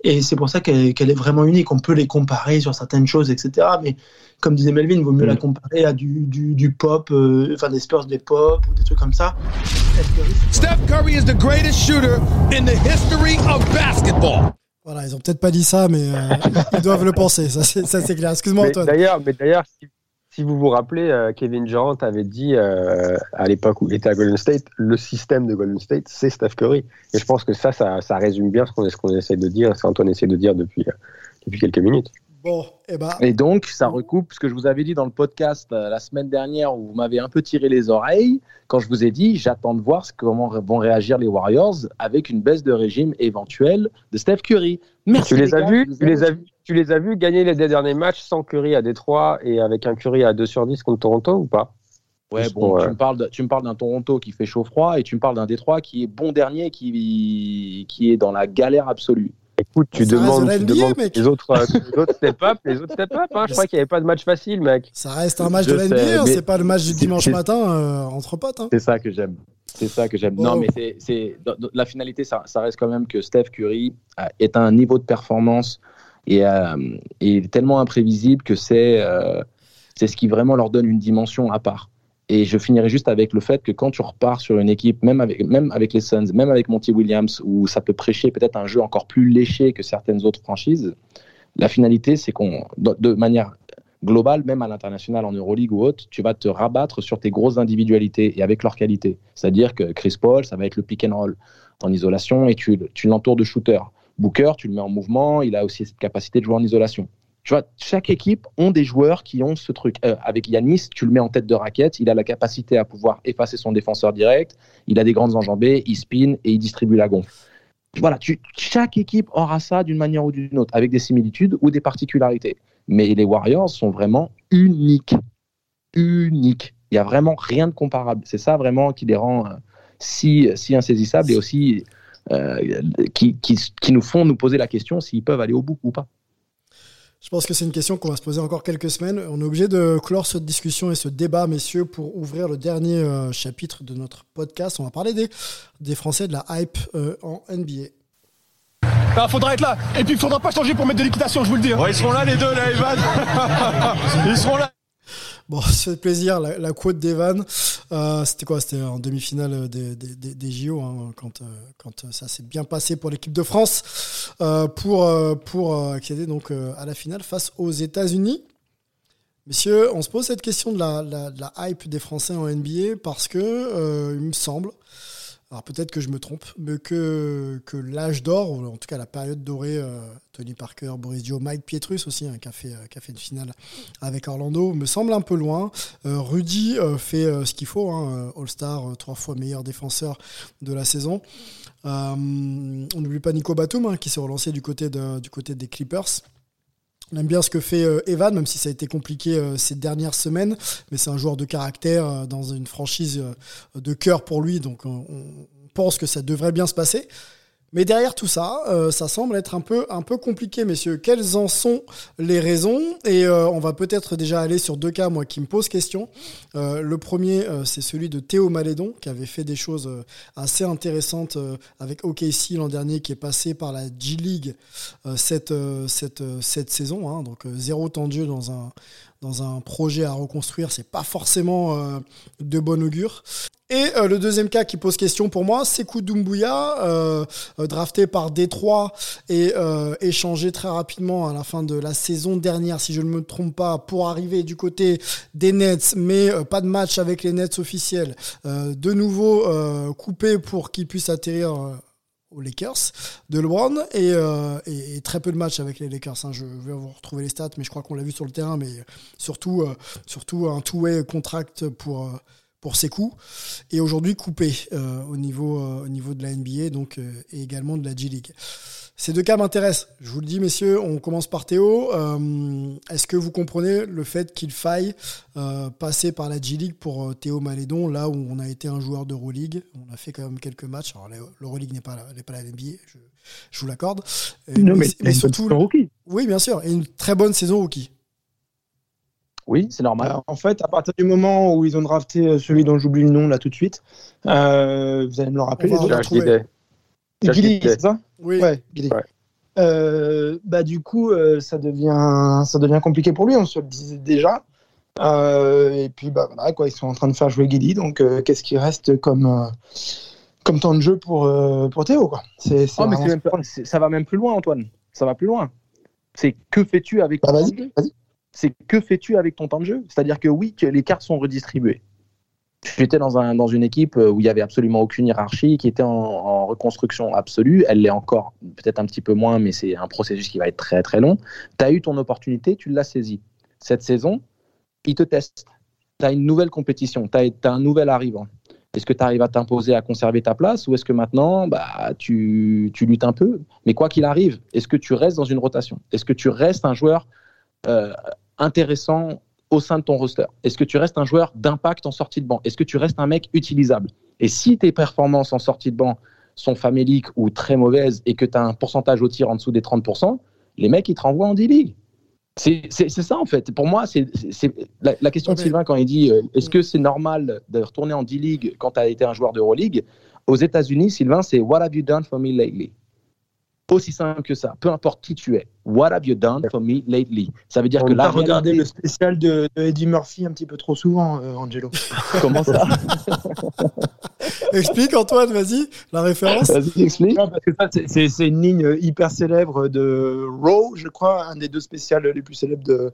Et c'est pour ça qu'elle est vraiment unique. On peut les comparer sur certaines choses, etc. Mais comme disait Melvin, il vaut mieux la comparer à du, du, du pop, euh, enfin des Spurs des pop ou des trucs comme ça. Steph Curry is the greatest shooter in the history of basketball. Voilà, ils ont peut-être pas dit ça, mais euh, ils doivent le penser, ça c'est clair. Excuse-moi Antoine. D'ailleurs, mais d'ailleurs, si, si vous vous rappelez, euh, Kevin Durant avait dit euh, à l'époque où il était à Golden State, le système de Golden State, c'est Steph Curry. Et je pense que ça, ça, ça résume bien ce qu'on essaie de dire, ce qu'Antoine essaie de dire depuis, depuis quelques minutes. Bon, et bah, Et donc, ça recoupe ce que je vous avais dit dans le podcast euh, la semaine dernière où vous m'avez un peu tiré les oreilles quand je vous ai dit j'attends de voir ce- comment vont réagir les Warriors avec une baisse de régime éventuelle de Steph Curry. Merci. tu les, gars, as vus, tu les as vus, tu les as vus gagner les deux derniers matchs sans Curry à Détroit et avec un Curry à 2 sur 10 contre Toronto ou pas? Ouais, Juste bon, pour, tu euh, me parles, de- tu me parles d'un Toronto qui fait chaud-froid et tu me parles d'un Détroit qui est bon dernier, qui, qui est dans la galère absolue. Écoute, tu Ça reste demandes, de la tu NBA, demandes mec. les autres, euh, les autres step up, les autres step up. Hein. Je crois qu'il n'y avait pas de match facile, mec. ça reste un match Je de la NBA, sais, hein, c'est pas le match du dimanche matin euh, entre potes. hein. C'est ça que j'aime. C'est ça que j'aime. Non, mais c'est, la finalité, ça, ça reste quand même que Steph Curry euh, est à un niveau de performance et, euh, et tellement imprévisible que c'est, euh, c'est ce qui vraiment leur donne une dimension à part. Et je finirai juste avec le fait que quand tu repars sur une équipe, même avec, même avec les Suns, même avec Monty Williams, où ça peut prêcher peut-être un jeu encore plus léché que certaines autres franchises, la finalité, c'est qu'on, de manière globale, même à l'international, en Euroleague ou autre, tu vas te rabattre sur tes grosses individualités et avec leur qualité. C'est-à-dire que Chris Paul, ça va être le pick and roll en isolation et tu, tu l'entoures de shooters. Booker, tu le mets en mouvement, il a aussi cette capacité de jouer en isolation. Tu vois, chaque équipe ont des joueurs qui ont ce truc. Euh, avec Yanis, tu le mets en tête de raquette, il a la capacité à pouvoir effacer son défenseur direct, il a des grandes enjambées, il spin et il distribue la gonfle. Voilà, chaque équipe aura ça d'une manière ou d'une autre, avec des similitudes ou des particularités. Mais les Warriors sont vraiment uniques. Uniques. Il n'y a vraiment rien de comparable. C'est ça vraiment qui les rend euh, si, si insaisissables et aussi euh, qui, qui nous font nous poser la question s'ils peuvent aller au bout ou pas. Je pense que c'est une question qu'on va se poser encore quelques semaines. On est obligé de clore cette discussion et ce débat, messieurs, pour ouvrir le dernier euh, chapitre de notre podcast. On va parler des, des Français de la hype euh, en NBA. Ah, faudra être là. Et puis, il faudra pas changer pour mettre de l'équitation, je vous le dis. hein. ils seront là les deux, là, Evan. ils seront là. Bon, ça fait plaisir, la, la quote d'Evan. Euh, c'était quoi C'était en demi-finale des, des, des, JO, hein, quand, euh, quand ça s'est bien passé pour l'équipe de France, euh, pour, euh, pour euh, accéder donc euh, à la finale face aux États-Unis. Messieurs, on se pose cette question de la, la, hype des Français en NBA parce que euh, il me semble, alors peut-être que je me trompe, mais que, l'âge d'or, ou en tout cas la période dorée, euh, Tony Parker, Boris Dio, Mike Pietrus aussi, hein, qui, a fait, euh, qui a une finale avec Orlando, me semble un peu loin. Euh, Rudy fait ce qu'il faut, hein, All-Star, trois fois meilleur défenseur de la saison. On n'oublie pas Nico Batum, hein, qui s'est relancé du côté des Clippers. On aime bien ce que fait euh, Evan, même si ça a été compliqué euh, ces dernières semaines. Mais c'est un joueur de caractère euh, dans une franchise de cœur pour lui. Donc on, on pense que ça devrait bien se passer. Mais derrière tout ça, euh, ça semble être un peu, un peu compliqué, messieurs. Quelles en sont les raisons? Et euh, on va peut-être déjà aller sur deux cas, moi, qui me posent question. Euh, le premier, c'est celui de Théo Malédon, qui avait fait des choses assez intéressantes avec OKC l'an dernier, qui est passé par la G League euh, cette, cette, cette saison. hein. donc zéro temps de dans un, dans un projet à reconstruire, c'est pas forcément euh, de bon augure. Et euh, le deuxième cas qui pose question pour moi, c'est Doumbouya, euh, euh, drafté par Détroit et échangé très rapidement à la fin de la saison dernière, si je ne me trompe pas, pour arriver du côté des Nets, mais pas de match avec les Nets officiels. De nouveau coupé pour qu'il puisse atterrir Lakers de LeBron et, euh, et très peu de matchs avec les Lakers. hein. Je vais vous retrouver les stats, mais je crois qu'on l'a vu sur le terrain, mais surtout, euh, surtout un two-way contract pour, euh, pour ses coups. Et aujourd'hui coupé euh, au, niveau, euh, au niveau de la NBA donc, euh, et également de la G-League. Ces deux cas m'intéressent. Je vous le dis, messieurs, on commence par Théo. Est-ce que vous comprenez le fait qu'il faille passer par la G-League pour Théo Malédon, là où on a été un joueur d'Euroleague? On a fait quand même quelques matchs. Alors, l'Euroleague n'est pas, la- n'est pas la NBA, je, je vous l'accorde. Non, mais surtout. rookie. Oui, bien sûr. Et une très bonne saison rookie. Oui, c'est normal. Alors, en fait, à partir du moment où ils ont drafté euh, celui dont j'oublie le nom là tout de suite, euh, vous allez me le rappeler. Les autres. c'est ça? Oui. Ouais. Euh, bah du coup, euh, ça devient ça devient compliqué pour lui. On se le disait déjà. Euh, et puis bah voilà quoi, ils sont en train de faire jouer Guilly. Donc euh, qu'est-ce qui reste comme euh, comme temps de jeu pour euh, pour Théo quoi? C'est c'est Oh, mais c'est vraiment- même pas- c'est- ça va même plus loin, Antoine. Ça va plus loin. C'est que fais-tu avec ton Bah, temps vas-y, de jeu vas-y. C'est que fais-tu avec ton temps de jeu? C'est-à-dire que oui, que les cartes sont redistribuées. J'étais dans, un, dans une équipe euh, où il y avait absolument aucune hiérarchie, qui était en, en reconstruction absolue. Elle l'est encore, peut-être un petit peu moins, mais c'est un processus qui va être très très long. Tu as eu ton opportunité, tu l'as saisie. Cette saison, ils te testent. Tu as une nouvelle compétition, tu as, un nouvel arrivant. Est-ce que tu arrives à t'imposer, à conserver ta place, ou est-ce que maintenant, bah, tu, tu luttes un peu? Mais quoi qu'il arrive, est-ce que tu restes dans une rotation? Est-ce que tu restes un joueur euh, intéressant au sein de ton roster? Est-ce que tu restes un joueur d'impact en sortie de banc? Est-ce que tu restes un mec utilisable? Et si tes performances en sortie de banc sont faméliques ou très mauvaises et que tu as un pourcentage au tir en dessous des 30%, les mecs, ils te renvoient en D-League. C'est ça en fait. Pour moi, c'est la, la question de Sylvain quand il dit euh, est-ce que c'est normal de retourner en D-League quand tu as été un joueur d'Euroleague Aux États-Unis, Sylvain, c'est What have you done for me lately? Aussi simple que ça. Peu importe qui tu es. What have you done for me lately? Ça veut dire On que a là, regardé le spécial de, de Eddie Murphy un petit peu trop souvent, euh, Angelo. Comment ça? Explique, Antoine, vas-y, la référence. Vas-y, explique. Non, parce que ça, c'est- c'est c'est une ligne hyper célèbre de Raw, je crois, un des deux spéciales les plus célèbres de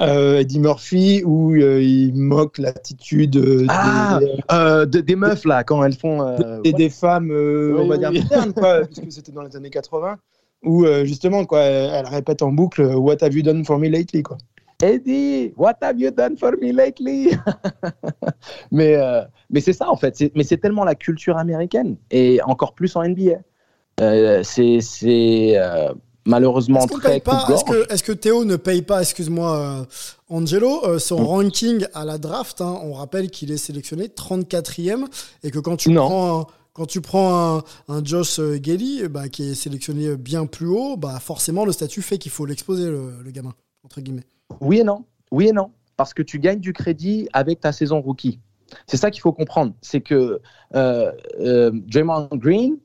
euh, Eddie Murphy, où euh, il moque l'attitude euh, Ah, des, euh, de- des meufs là, quand elles font. euh, des, des femmes, on va dire, modernes, quoi, puisque c'était dans les années 80, où justement, quoi, elle, répète en boucle What have you done for me lately, quoi. Eddie, what have you done for me lately? Mais, mais c'est ça en fait. Mais c'est tellement la culture américaine et encore plus en NBA. C'est c'est, malheureusement qu'on très pas. Est-ce que, est-ce que Théo ne paye pas, excuse-moi, euh, Angelo, euh, son ranking à la draft hein, On rappelle qu'il est sélectionné 34e et que quand tu Non. prends un, quand tu prends un, un Josh euh, Gelly, euh, bah, qui est sélectionné bien plus haut, bah, forcément le statut fait qu'il faut l'exposer, le, le gamin, entre guillemets. Oui et non. Oui et non. Parce que tu gagnes du crédit avec ta saison rookie. C'est ça qu'il faut comprendre. C'est que euh, Draymond Green,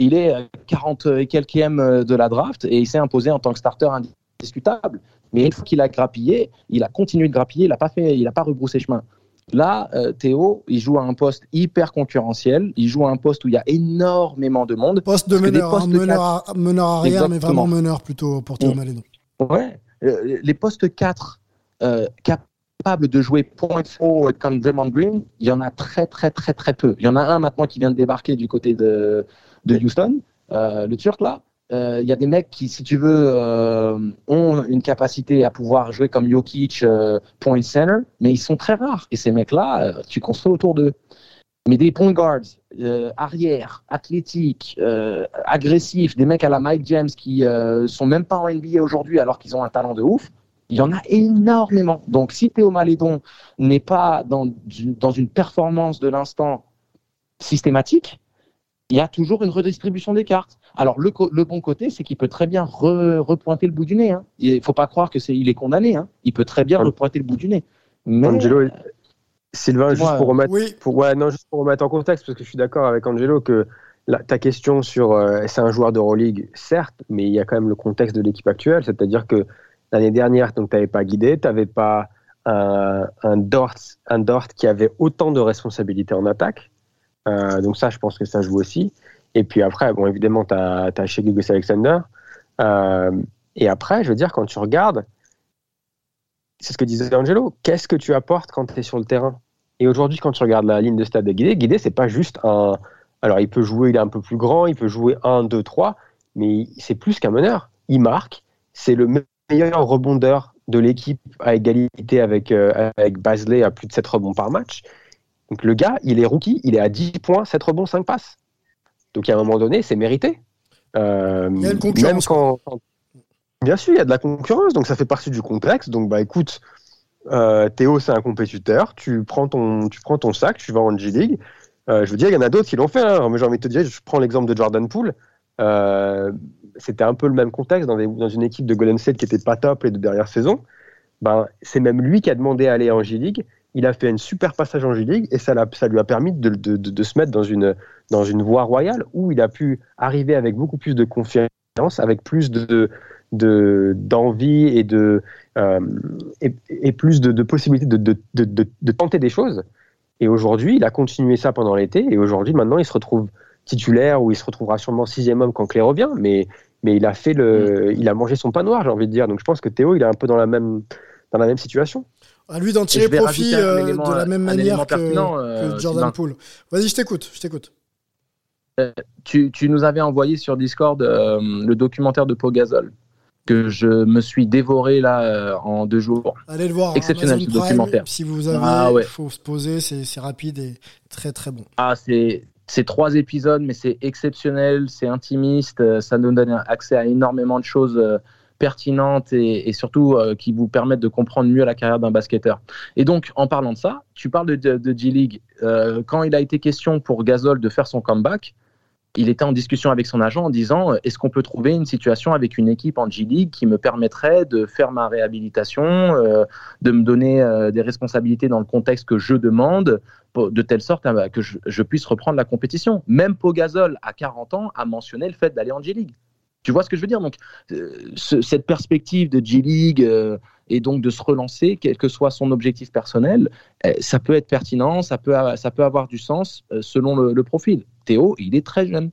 il est euh, 40 et quelquième euh, de la draft et il s'est imposé en tant que starter indiscutable. Mais une fois qu'il a grappillé, il a continué de grappiller, il n'a pas, fait, il a pas rebroussé chemin. Là, euh, Théo, il joue à un poste hyper concurrentiel. Il joue à un poste où il y a énormément de monde. Poste de meneur, hein, meneur, quatre- à- meneur arrière, mais vraiment meneur plutôt pour Théo Mm. Malédon. Ouais, euh, les postes 4 euh, capables de jouer point forward comme Draymond Green, il y en a très très très très peu. Il y en a un maintenant qui vient de débarquer du côté de, Houston, euh, le Turc là. Euh, Il y a des mecs qui, si tu veux, euh, ont une capacité à pouvoir jouer comme Jokic, point center, mais ils sont très rares. Et ces mecs-là, tu construis autour d'eux. Mais des point guards, euh, arrière, athlétiques, euh, agressifs, des mecs à la Mike James qui euh, sont même pas en NBA aujourd'hui alors qu'ils ont un talent de ouf, il y en a énormément. Donc si Théo Malédon n'est pas dans, une performance de l'instant systématique, il y a toujours une redistribution des cartes. Alors le, bon côté, c'est qu'il peut très bien re- repointer le bout du nez. hein. Il ne faut pas croire que c'est il est condamné. hein. Il peut très bien repointer le bout du nez. Mais Angelo, Sylvain, juste pour remettre, Oui. pour, ouais, non, juste pour remettre en contexte, parce que je suis d'accord avec Angelo que la- ta question sur euh, c'est un joueur d'Euroleague, certes, mais il y a quand même le contexte de l'équipe actuelle, c'est-à-dire que l'année dernière, tu n'avais pas guidé, tu n'avais pas un, un, Dort, un qui avait autant de responsabilités en attaque. Euh, donc ça, je pense que ça joue aussi. Et puis après, bon, évidemment, tu as, as chez Gilgeous Alexander. Euh, et après, je veux dire, quand tu regardes, c'est ce que disait Angelo, qu'est-ce que tu apportes quand tu es sur le terrain? Et aujourd'hui, quand tu regardes la ligne de stade de Guidé, Guidé, c'est pas juste un, Alors, il peut jouer, il est un peu plus grand, il peut jouer 1, 2, 3, mais c'est plus qu'un meneur. Il marque, c'est le meilleur rebondeur de l'équipe à égalité avec, euh, avec Basley à plus de 7 rebonds par match. Donc le gars, il est rookie, il est à 10 points, 7 rebonds, 5 passes. Donc à un moment donné, c'est mérité. Euh, Il y a une concurrence, même quand- quand- Bien sûr, il y a de la concurrence, donc ça fait partie du contexte. Donc bah écoute, euh, Théo, c'est un compétiteur, tu prends ton, tu prends ton sac, tu vas en G-League. Je veux dire, il y en a d'autres qui l'ont fait, hein. mais j'ai envie de te dire, je prends l'exemple de Jordan Poole. Euh, c'était un peu le même contexte dans, une équipe de Golden State qui était pas top les deux dernières saisons. Ben, c'est même lui qui a demandé à aller en G-League. Il a fait un super passage en G-League et ça, lui a permis de, se mettre dans une, voie royale où il a pu arriver avec beaucoup plus de confiance, avec plus de, de- d'envie euh, et, plus de, possibilités de tenter des choses. Et aujourd'hui, il a continué ça pendant l'été et aujourd'hui, maintenant, il se retrouve titulaire ou il se retrouvera sûrement sixième homme quand Clay revient, mais, mais il a fait le, il a mangé son pain noir, j'ai envie de dire. Donc je pense que Théo, il est un peu dans la même, dans la même situation. À lui d'en tirer profit euh, élément- de la même manière que, euh, Jordan. Poole. Vas-y, je t'écoute, je t'écoute. Euh, tu, tu nous avais envoyé sur Discord euh, le documentaire de Pau Gasol que je me suis dévoré là euh, en deux jours. Allez le voir. hein, Exceptionnel Amazon ce Prime, documentaire. Si vous avez, Ah ouais. faut se poser, c'est c'est rapide et très très bon. Ah, c'est c'est trois épisodes, mais c'est exceptionnel, c'est intimiste, euh, ça nous donne accès à énormément de choses euh, pertinentes et, surtout euh, qui vous permettent de comprendre mieux la carrière d'un basketteur. Et donc, en parlant de ça, tu parles de, G-League. Quand il a été question pour Gasol de faire son comeback, il était en discussion avec son agent en disant est-ce qu'on peut trouver une situation avec une équipe en G-League qui me permettrait de faire ma réhabilitation, de me donner des responsabilités dans le contexte que je demande, de telle sorte à- que je, puisse reprendre la compétition. Même Pogazol, à 40 ans, a mentionné le fait d'aller en G-League. Tu vois ce que je veux dire? Donc, euh, ce- cette perspective de G-League euh, et donc de se relancer, quel que soit son objectif personnel, euh, ça peut être pertinent, ça peut, ça peut avoir du sens euh, selon le, le profil. Théo, il est très jeune.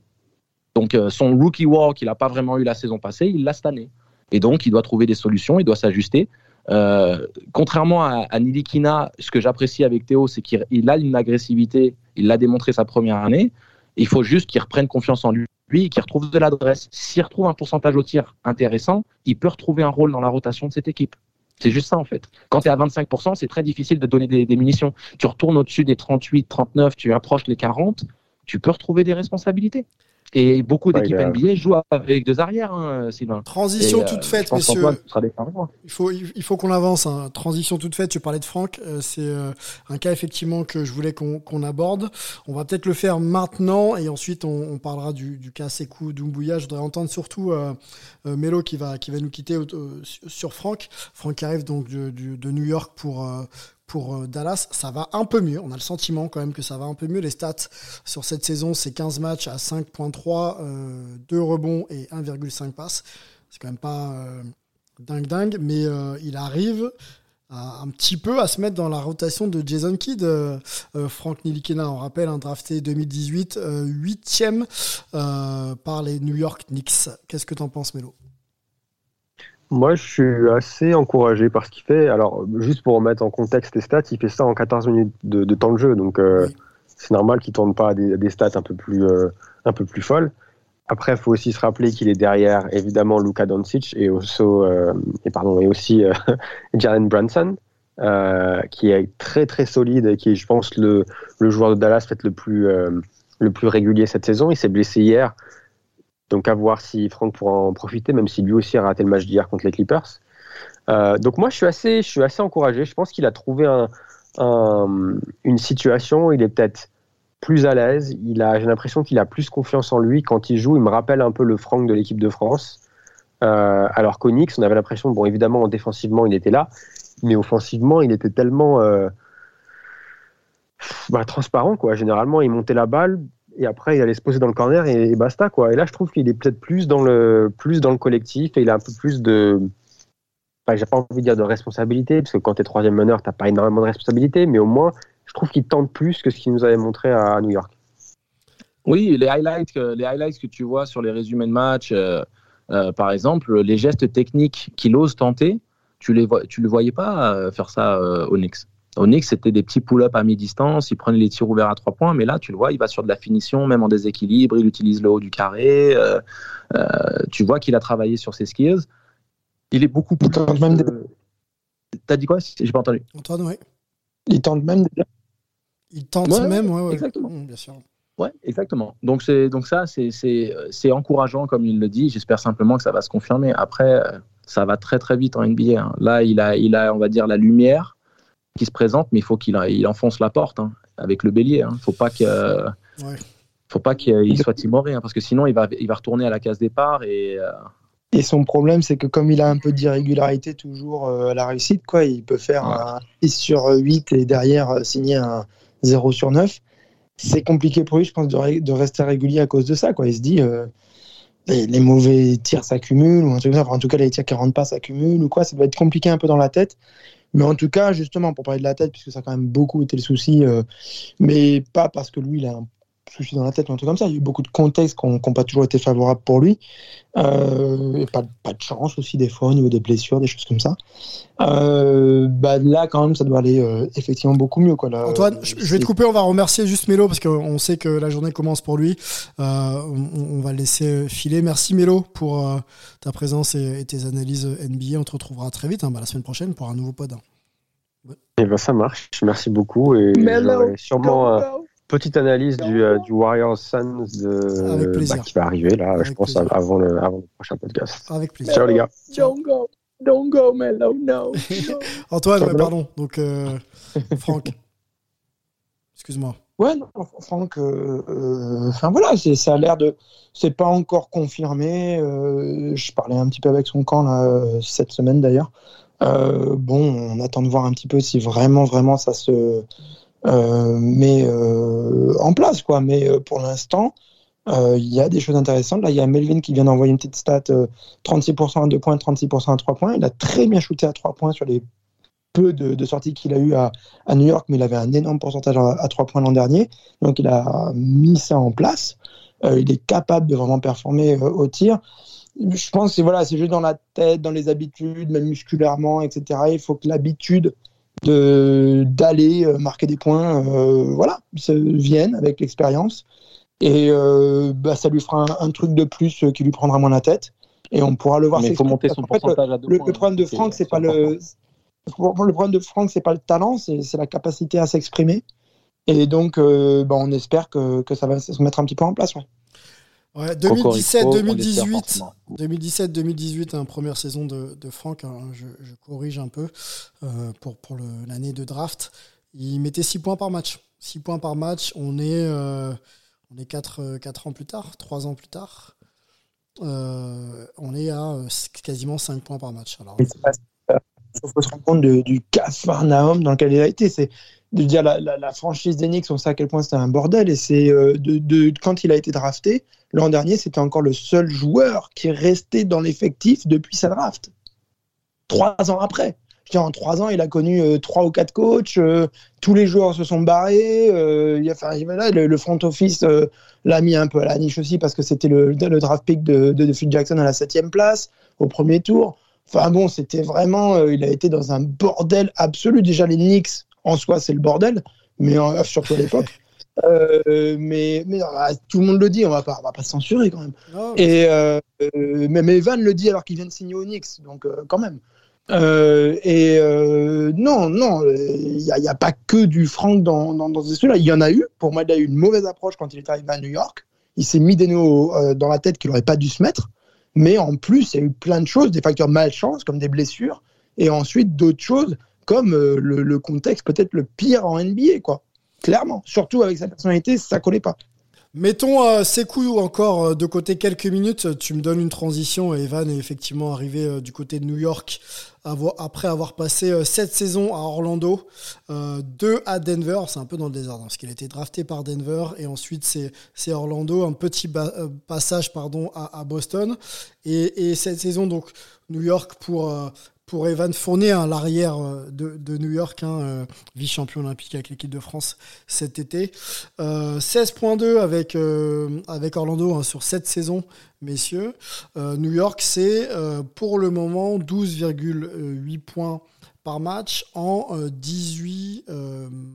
Donc, son rookie walk, qu'il n'a pas vraiment eu la saison passée, il l'a cette année. Et donc, il doit trouver des solutions, il doit s'ajuster. Euh, contrairement à, à Nilikina, ce que j'apprécie avec Théo, c'est qu'il il a une agressivité, il l'a démontré sa première année. Il faut juste qu'il reprenne confiance en lui, et qu'il retrouve de l'adresse. S'il retrouve un pourcentage au tir intéressant, il peut retrouver un rôle dans la rotation de cette équipe. C'est juste ça en fait. Quand tu es à 25%, c'est très difficile de donner des, des munitions. Tu retournes au-dessus des 38, 39, tu approches les 40, tu peux retrouver des responsabilités. Et beaucoup d'équipes NBA jouent avec deux arrières, hein, Sylvain. Transition Et, euh, toute faite, messieurs. Il faut, il faut qu'on avance. hein. Transition toute faite. Tu parlais de Franck. euh, c'est euh, un cas effectivement que je voulais qu'on aborde. On va peut-être le faire maintenant et ensuite on, on parlera du, du cas Sekou Doumbouya. Je voudrais entendre surtout euh, Melo qui va, qui va nous quitter euh, sur- Franck. Franck qui arrive donc de, New York pour, euh, pour euh, Dallas. Ça va un peu mieux. On a le sentiment quand même que ça va un peu mieux. Les stats sur cette saison, c'est 15 matchs à 5.3, euh, 2 rebonds et 1,5 passes. C'est quand même pas euh, dingue dingue, mais euh, il arrive un petit peu à se mettre dans la rotation de Jason Kidd, euh, euh, Frank Nilikina, on rappelle, un drafté 2018, euh, huitième euh, par les New York Knicks. Qu'est-ce que t'en penses, Melo Moi, je suis assez encouragé par ce qu'il fait. Alors, juste pour remettre en contexte les stats, il fait ça en 14 minutes de, de temps de jeu. Donc, euh, c'est normal qu'il ne tourne pas à des, à des stats un peu plus, euh, un peu plus folles. Après, il faut aussi se rappeler qu'il est derrière, évidemment, Luka Doncic et, also, euh, et, pardon, et aussi Jalen Brunson, qui est très, très solide et qui est, je pense, le, le joueur de Dallas peut-être le plus, le plus régulier cette saison. Il s'est blessé hier. Donc à voir si Franck pourra en profiter, même si lui aussi a raté le match d'hier contre les Clippers. Euh, donc moi je suis assez, je suis assez encouragé. Je pense qu'il a trouvé un, un- une situation il est peut-être plus à l'aise. J'ai l'impression qu'il a plus confiance en lui quand il joue. Il me rappelle un peu le Franck de l'équipe de France. Euh, alors Knicks, on avait l'impression, bon évidemment défensivement il était là, mais offensivement il était tellement euh, bah, transparent quoi. Généralement il montait la balle, et après il allait se poser dans le corner et, basta quoi. Et là je trouve qu'il est peut-être plus dans le plus dans le collectif et il a un peu plus de enfin, j'ai pas envie de dire de responsabilité parce que quand tu es troisième meneur t'as pas énormément de responsabilité mais au moins je trouve qu'il tente plus que ce qu'il nous avait montré à, New York. Oui, les highlights, que, les highlights que tu vois sur les résumés de match, euh, euh, par exemple, les gestes techniques qu'il ose tenter, tu les le voyais pas euh, faire ça au Knicks? Au Knicks, c'était des petits pull-ups à mi-distance, il prenait les tirs ouverts à trois points, mais là, tu le vois, il va sur de la finition, même en déséquilibre, il utilise le haut du carré. euh, euh, tu vois qu'il a travaillé sur ses skills. Il est beaucoup plus. euh, T'as dit quoi? J'ai pas entendu. Antoine, ouais. Il tente même. Il tente Ouais, même, ouais, ouais. exactement. Mmh, bien sûr. Ouais, exactement. Donc, c'est, donc ça, c'est, c'est, c'est encourageant, comme il le dit. J'espère simplement que ça va se confirmer. Après, euh, ça va très, très vite en NBA. hein. Là, il a, il a, on va dire, la lumière qui se présente, mais il faut qu'il il enfonce la porte hein, avec le bélier. Il ne faut pas que, Ouais. faut pas qu'il soit timoré, hein, parce que sinon, il va, il va retourner à la case départ. Et, euh, Et son problème, c'est que comme il a un peu d'irrégularité toujours euh, à la réussite, quoi, il peut faire un 6 sur 8 et derrière euh, signer un 0 sur 9. C'est compliqué pour lui, je pense, de, ré- de rester régulier à cause de ça. Quoi. Il se dit, euh, les, les mauvais tirs s'accumulent, ou un truc comme ça. Enfin, en tout cas, les tirs qui rentrent pas s'accumulent, ou quoi. Ça doit être compliqué un peu dans la tête. Mais en tout cas, justement, pour parler de la tête, puisque ça a quand même beaucoup été le souci, euh, mais pas parce que lui, il a un souci dans la tête ou un truc comme ça. Il y a eu beaucoup de contextes qui n'ont pas toujours été favorables pour lui. Euh, et pas, pas de chance aussi, des fois, au niveau des blessures, des choses comme ça. Euh, bah, là, quand même, ça doit aller euh, effectivement beaucoup mieux. Quoi, là. Antoine, je je vais te couper, on va remercier juste Mélo parce qu'on sait que la journée commence pour lui. Euh, on, on va le laisser filer. Merci Mélo pour euh, ta présence et, et tes analyses NBA. On te retrouvera très vite, hein, bah, la semaine prochaine, pour un nouveau pod. hein. Et ben ça marche, merci beaucoup. Et sûrement petite analyse du, euh, du Warriors Suns de, bah, qui va arriver là, je pense, plaisir. avant le, avant le prochain podcast. Avec plaisir. Ciao les gars. Don't go, don't go, Melo, no. Antoine, ouais, pardon. Donc, euh, Franck. Excuse-moi. Ouais, non, Franck, euh, euh, enfin voilà, ça a l'air de. C'est pas encore confirmé. euh, je parlais un petit peu avec son camp là, cette semaine d'ailleurs. Euh, bon, on attend de voir un petit peu si vraiment, vraiment ça se euh, met euh, en place, quoi. Mais euh, pour l'instant, il y a des choses intéressantes. Là, il y a Melvin qui vient d'envoyer une petite stat euh, 36% à 2 points, 36% à 3 points. Il a très bien shooté à 3 points sur les peu de, de sorties qu'il a eu à, New York, mais il avait un énorme pourcentage à, à 3 points l'an dernier. Donc il a mis ça en place. Il est capable de vraiment performer au tir. Je pense que voilà, c'est juste dans la tête, dans les habitudes, même musculairement, etc. Il faut que l'habitude de d'aller euh, marquer des points, euh, voilà, se vienne avec l'expérience. Et euh, bah, ça lui fera un, un truc de plus euh, qui lui prendra moins la tête. Et on pourra le voir. Mais il faut monter son fait, pourcentage à deux le, points, le problème de Franck, c'est pas le le problème de Franck, c'est pas le talent, c'est c'est la capacité à s'exprimer. Et donc, euh, bah, on espère que, que ça va se mettre un petit peu en place. ouais. Ouais, Cocorico, on l'espère 2017-2018, forcément. 2017-2018, hein, première saison de, de Franck, hein, je, je corrige un peu euh, pour, pour l'année de draft. Il mettait 6 points par match. 6 points par match, on est, euh, on est 4, ans plus tard, 3 ans plus tard. Euh, on est à euh, quasiment 5 points par match. Alors, Il faut se rendre compte de- du cafarnaum dans lequel il a été. C'est de dire la, franchise d'Enix, on sait à quel point c'était un bordel. Et c'est euh, de, quand il a été drafté, l'an dernier, c'était encore le seul joueur qui est resté dans l'effectif depuis sa draft. Trois ans après. Je dire, en trois ans, il a connu euh, trois ou quatre coachs. euh, tous les joueurs se sont barrés. il a- le, front office l'a mis un peu à la niche aussi parce que c'était le, draft pick de, Phil Jackson à la septième place au premier tour. Enfin bon, c'était vraiment, il a été dans un bordel absolu. Déjà les Knicks en soi c'est le bordel, mais en- surtout à l'époque. Euh, mais mais ah, tout le monde le dit, on va pas, on va pas se censurer quand même. Non, Et euh, euh, même Evan le dit alors qu'il vient de signer au Knicks, donc euh, quand même. Euh, et euh, non, non, il n'y a, pas que du Franck dans, dans, dans ce truc-là. Il y en a eu. Pour moi, il a eu une mauvaise approche quand il est arrivé à New York. Il s'est mis des nœuds euh, dans la tête qu'il n'aurait pas dû se mettre. Mais en plus, il y a eu plein de choses, des facteurs malchance, comme des blessures, et ensuite d'autres choses, comme euh, le, contexte peut-être le pire en NBA, quoi. Clairement. Surtout avec sa personnalité, ça collait pas. Mettons euh, Sekou encore euh, de côté quelques minutes. Tu me donnes une transition. Evan est effectivement arrivé euh, du côté de New York après avoir passé sept saisons à Orlando, euh, deux à Denver. C'est un peu dans le désordre hein, parce qu'il a été drafté par Denver et ensuite c'est Orlando. Un petit passage pardon à, Boston et, et cette saison donc New York pour pour Evan Fournier, hein, l'arrière euh, de, New York, hein, euh, vice-champion olympique avec l'équipe de France cet été. 16.2 avec, avec Orlando hein, sur cette saison, messieurs. New York, c'est pour le moment 12,8 points par match en 18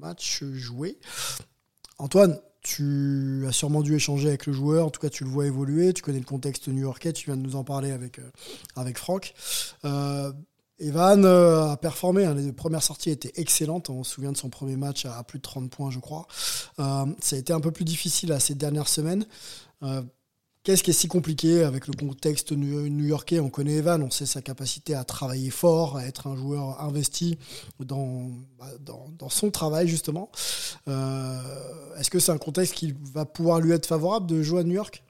matchs joués. Antoine, tu as sûrement dû échanger avec le joueur, en tout cas tu le vois évoluer, tu connais le contexte new-yorkais, tu viens de nous en parler avec, avec Franck. Evan euh, a performé, hein. les premières sorties étaient excellentes, on se souvient de son premier match à, plus de 30 points je crois. Euh, ça a été un peu plus difficile ces dernières semaines. Euh, qu'est-ce qui est si compliqué avec le contexte new-yorkais? On connaît Evan, on sait sa capacité à travailler fort, à être un joueur investi dans, bah, dans, son travail justement. Est-ce que c'est un contexte qui va pouvoir lui être favorable de jouer à New York?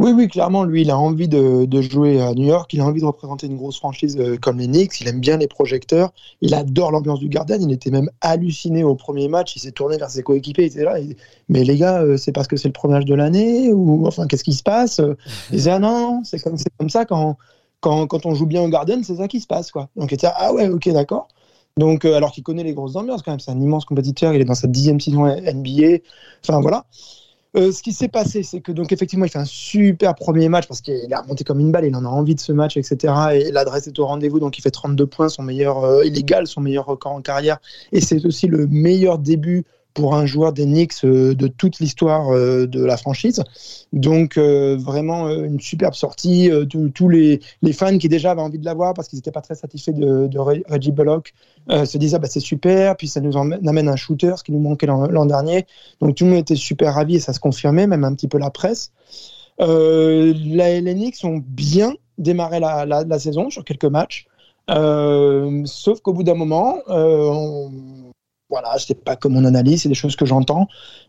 Oui, oui, clairement, lui, il a envie de, jouer à New York, il a envie de représenter une grosse franchise euh, comme les Knicks, il aime bien les projecteurs, il adore l'ambiance du Garden, il était même halluciné au premier match, il s'est tourné vers ses coéquipiers, il était là, mais les gars, euh, c'est parce que c'est le premier match de l'année, ou enfin, qu'est-ce qui se passe? Il disait, ah non, c'est comme, comme ça, quand, quand, on joue bien au Garden, c'est ça qui se passe, quoi. Donc il était, ah ouais, ok, d'accord. Donc, euh, alors qu'il connaît les grosses ambiances quand même, c'est un immense compétiteur, il est dans sa dixième saison NBA, enfin voilà. Euh, ce qui s'est passé, c'est que donc effectivement, il fait un super premier match parce qu'il a remonté comme une balle, il en a envie de ce match, etc. Et l'adresse est au rendez-vous, donc il fait 32 points, son meilleur, euh, son meilleur record en carrière. Et c'est aussi le meilleur début pour un joueur des Knicks euh, de toute l'histoire euh, de la franchise. Donc euh, vraiment une superbe sortie. Tous les, les, fans qui déjà avaient envie de l'avoir parce qu'ils n'étaient pas très satisfaits de, Reggie Bullock se disaient bah, c'est super. Puis ça nous amène un shooter, ce qui nous manquait l'an dernier. Donc tout le monde était super ravi et ça se confirmait, même un petit peu la presse. les Knicks ont bien démarré la, la, saison sur quelques matchs. sauf qu'au bout d'un moment, on, voilà, c'est pas comme mon analyse, c'est des choses que j'entends.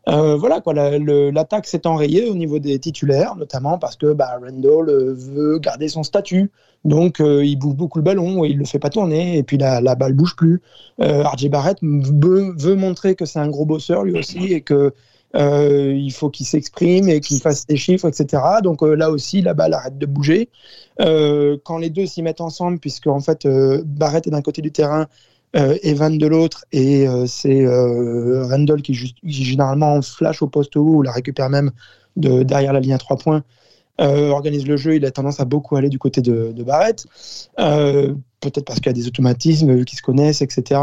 Euh, voilà quoi, l'attaque s'est enrayée au niveau des titulaires, notamment parce que bah, Randall euh, veut garder son statut, donc euh, il bouge beaucoup le ballon et il le fait pas tourner, et puis la, la balle bouge plus. RJ Barrett veut, montrer que c'est un gros bosseur lui aussi et que il faut qu'il s'exprime et qu'il fasse des chiffres, etc. Donc là aussi, la balle arrête de bouger. quand les deux s'y mettent ensemble, puisque en fait Barrett est d'un côté du terrain, euh, Evan de l'autre, et euh, c'est euh, Randall qui, généralement flash au poste ou la récupère même de, derrière la ligne à trois points. organise le jeu, il a tendance à beaucoup aller du côté de, Barrett, peut-être parce qu'il y a des automatismes qui se connaissent, etc.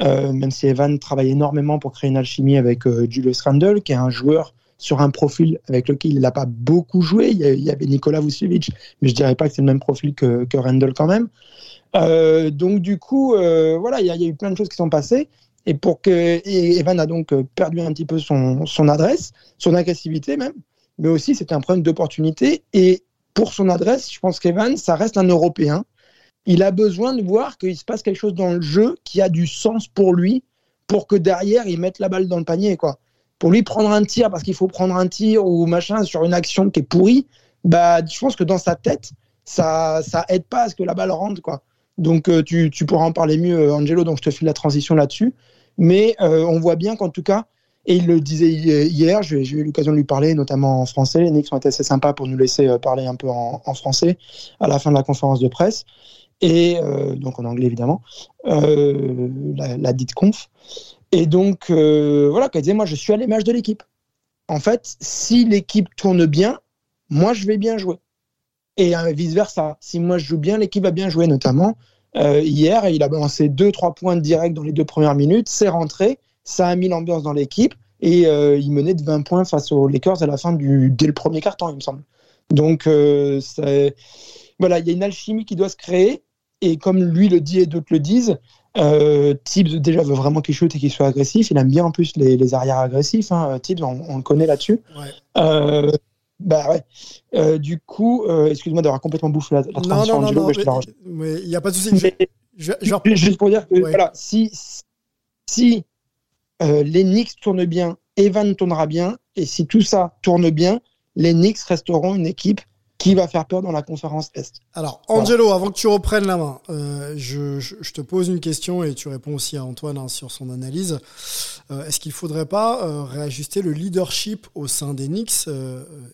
même si Evan travaille énormément pour créer une alchimie avec Julius Randall, qui est un joueur sur un profil avec lequel il n'a pas beaucoup joué. Il y avait Nicolas Vucevic, mais je dirais pas que c'est le même profil que, que Randall quand même. Euh, donc du coup, euh, voilà, il y, a eu plein de choses qui sont passées. Et pour que Evan a donc euh, perdu un petit peu son, son adresse, son agressivité même, mais aussi c'était un problème d'opportunité. Et pour son adresse, je pense qu'Evan, ça reste un Européen. Il a besoin de voir qu'il se passe quelque chose dans le jeu qui a du sens pour lui, pour que derrière il mette la balle dans le panier, quoi. Pour lui prendre un tir parce qu'il faut prendre un tir ou machin sur une action qui est pourrie, bah je pense que dans sa tête, ça ça aide pas à ce que la balle rentre, quoi. Donc euh, tu, pourras en parler mieux, euh, Angelo, donc je te file la transition là-dessus. Mais euh, on voit bien qu'en tout cas, et il le disait hier, j'ai eu l'occasion de lui parler, notamment en français. Les Knicks ont été assez sympas pour nous laisser parler un peu en, français à la fin de la conférence de presse. Et donc en anglais évidemment, la, dite conf. Et donc voilà, il disait Moi je suis à l'image de l'équipe. En fait, si l'équipe tourne bien, moi je vais bien jouer et euh, vice-versa. Si moi je joue bien, l'équipe va bien jouer, notamment. Euh, hier, il a balancé 2-3 points directs dans les deux premières minutes, c'est rentré, ça a mis l'ambiance dans l'équipe, et euh, il menait de 20 points face aux Lakers à la fin du, dès le premier quart-temps, il me semble. Donc, voilà, il y a une alchimie qui doit se créer, et comme lui le dit et d'autres le disent, euh, Tibbs déjà veut vraiment qu'il shoot et qu'il soit agressif. Il aime bien en plus les, arrières agressifs. Hein. Tibbs, on, le connaît là-dessus. Ouais. Bah ouais. Euh, du coup, euh, excuse-moi d'avoir complètement bouffé la, la transition non, non, non, mais il n'y a pas de souci. Je, Juste pour dire que voilà, si, si euh, les Knicks tournent bien, Evan tournera bien, et si tout ça tourne bien, les Knicks resteront une équipe qui va faire peur dans la conférence Est. Alors, Angelo, avant que tu reprennes la main, euh, je, je, je, te pose une question et tu réponds aussi à Antoine hein, sur son analyse. Euh, Est-ce qu'il ne faudrait pas euh, réajuster le leadership au sein des Knicks?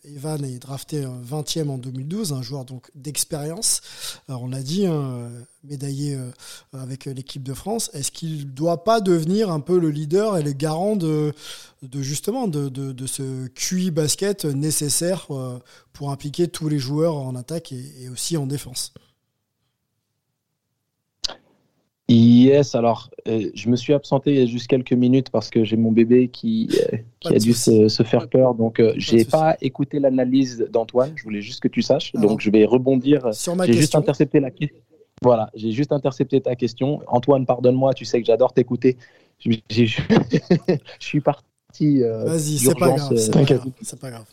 Evan est drafté 20e en 2012, un joueur donc d'expérience. on l'a dit, hein, médaillé euh, avec l'équipe de France. Est-ce qu'il ne doit pas devenir un peu le leader et le garant de, de justement de, de, de, ce QI basket nécessaire euh, pour impliquer tous les joueurs en attaque et, et aussi en défense? Yes, alors euh, je me suis absenté il y a juste quelques minutes parce que j'ai mon bébé qui, euh, qui a dû se, se, faire peur. Donc euh, j'ai pas écouté l'analyse d'Antoine, je voulais juste que tu saches. Alors, donc je vais rebondir. J'ai juste intercepté la question. Voilà, j'ai juste intercepté ta question. Antoine, pardonne-moi, tu sais que j'adore t'écouter. Je, je, je suis parti. Euh, Vas-y, c'est pas grave. C'est pas grave. C'est pas grave.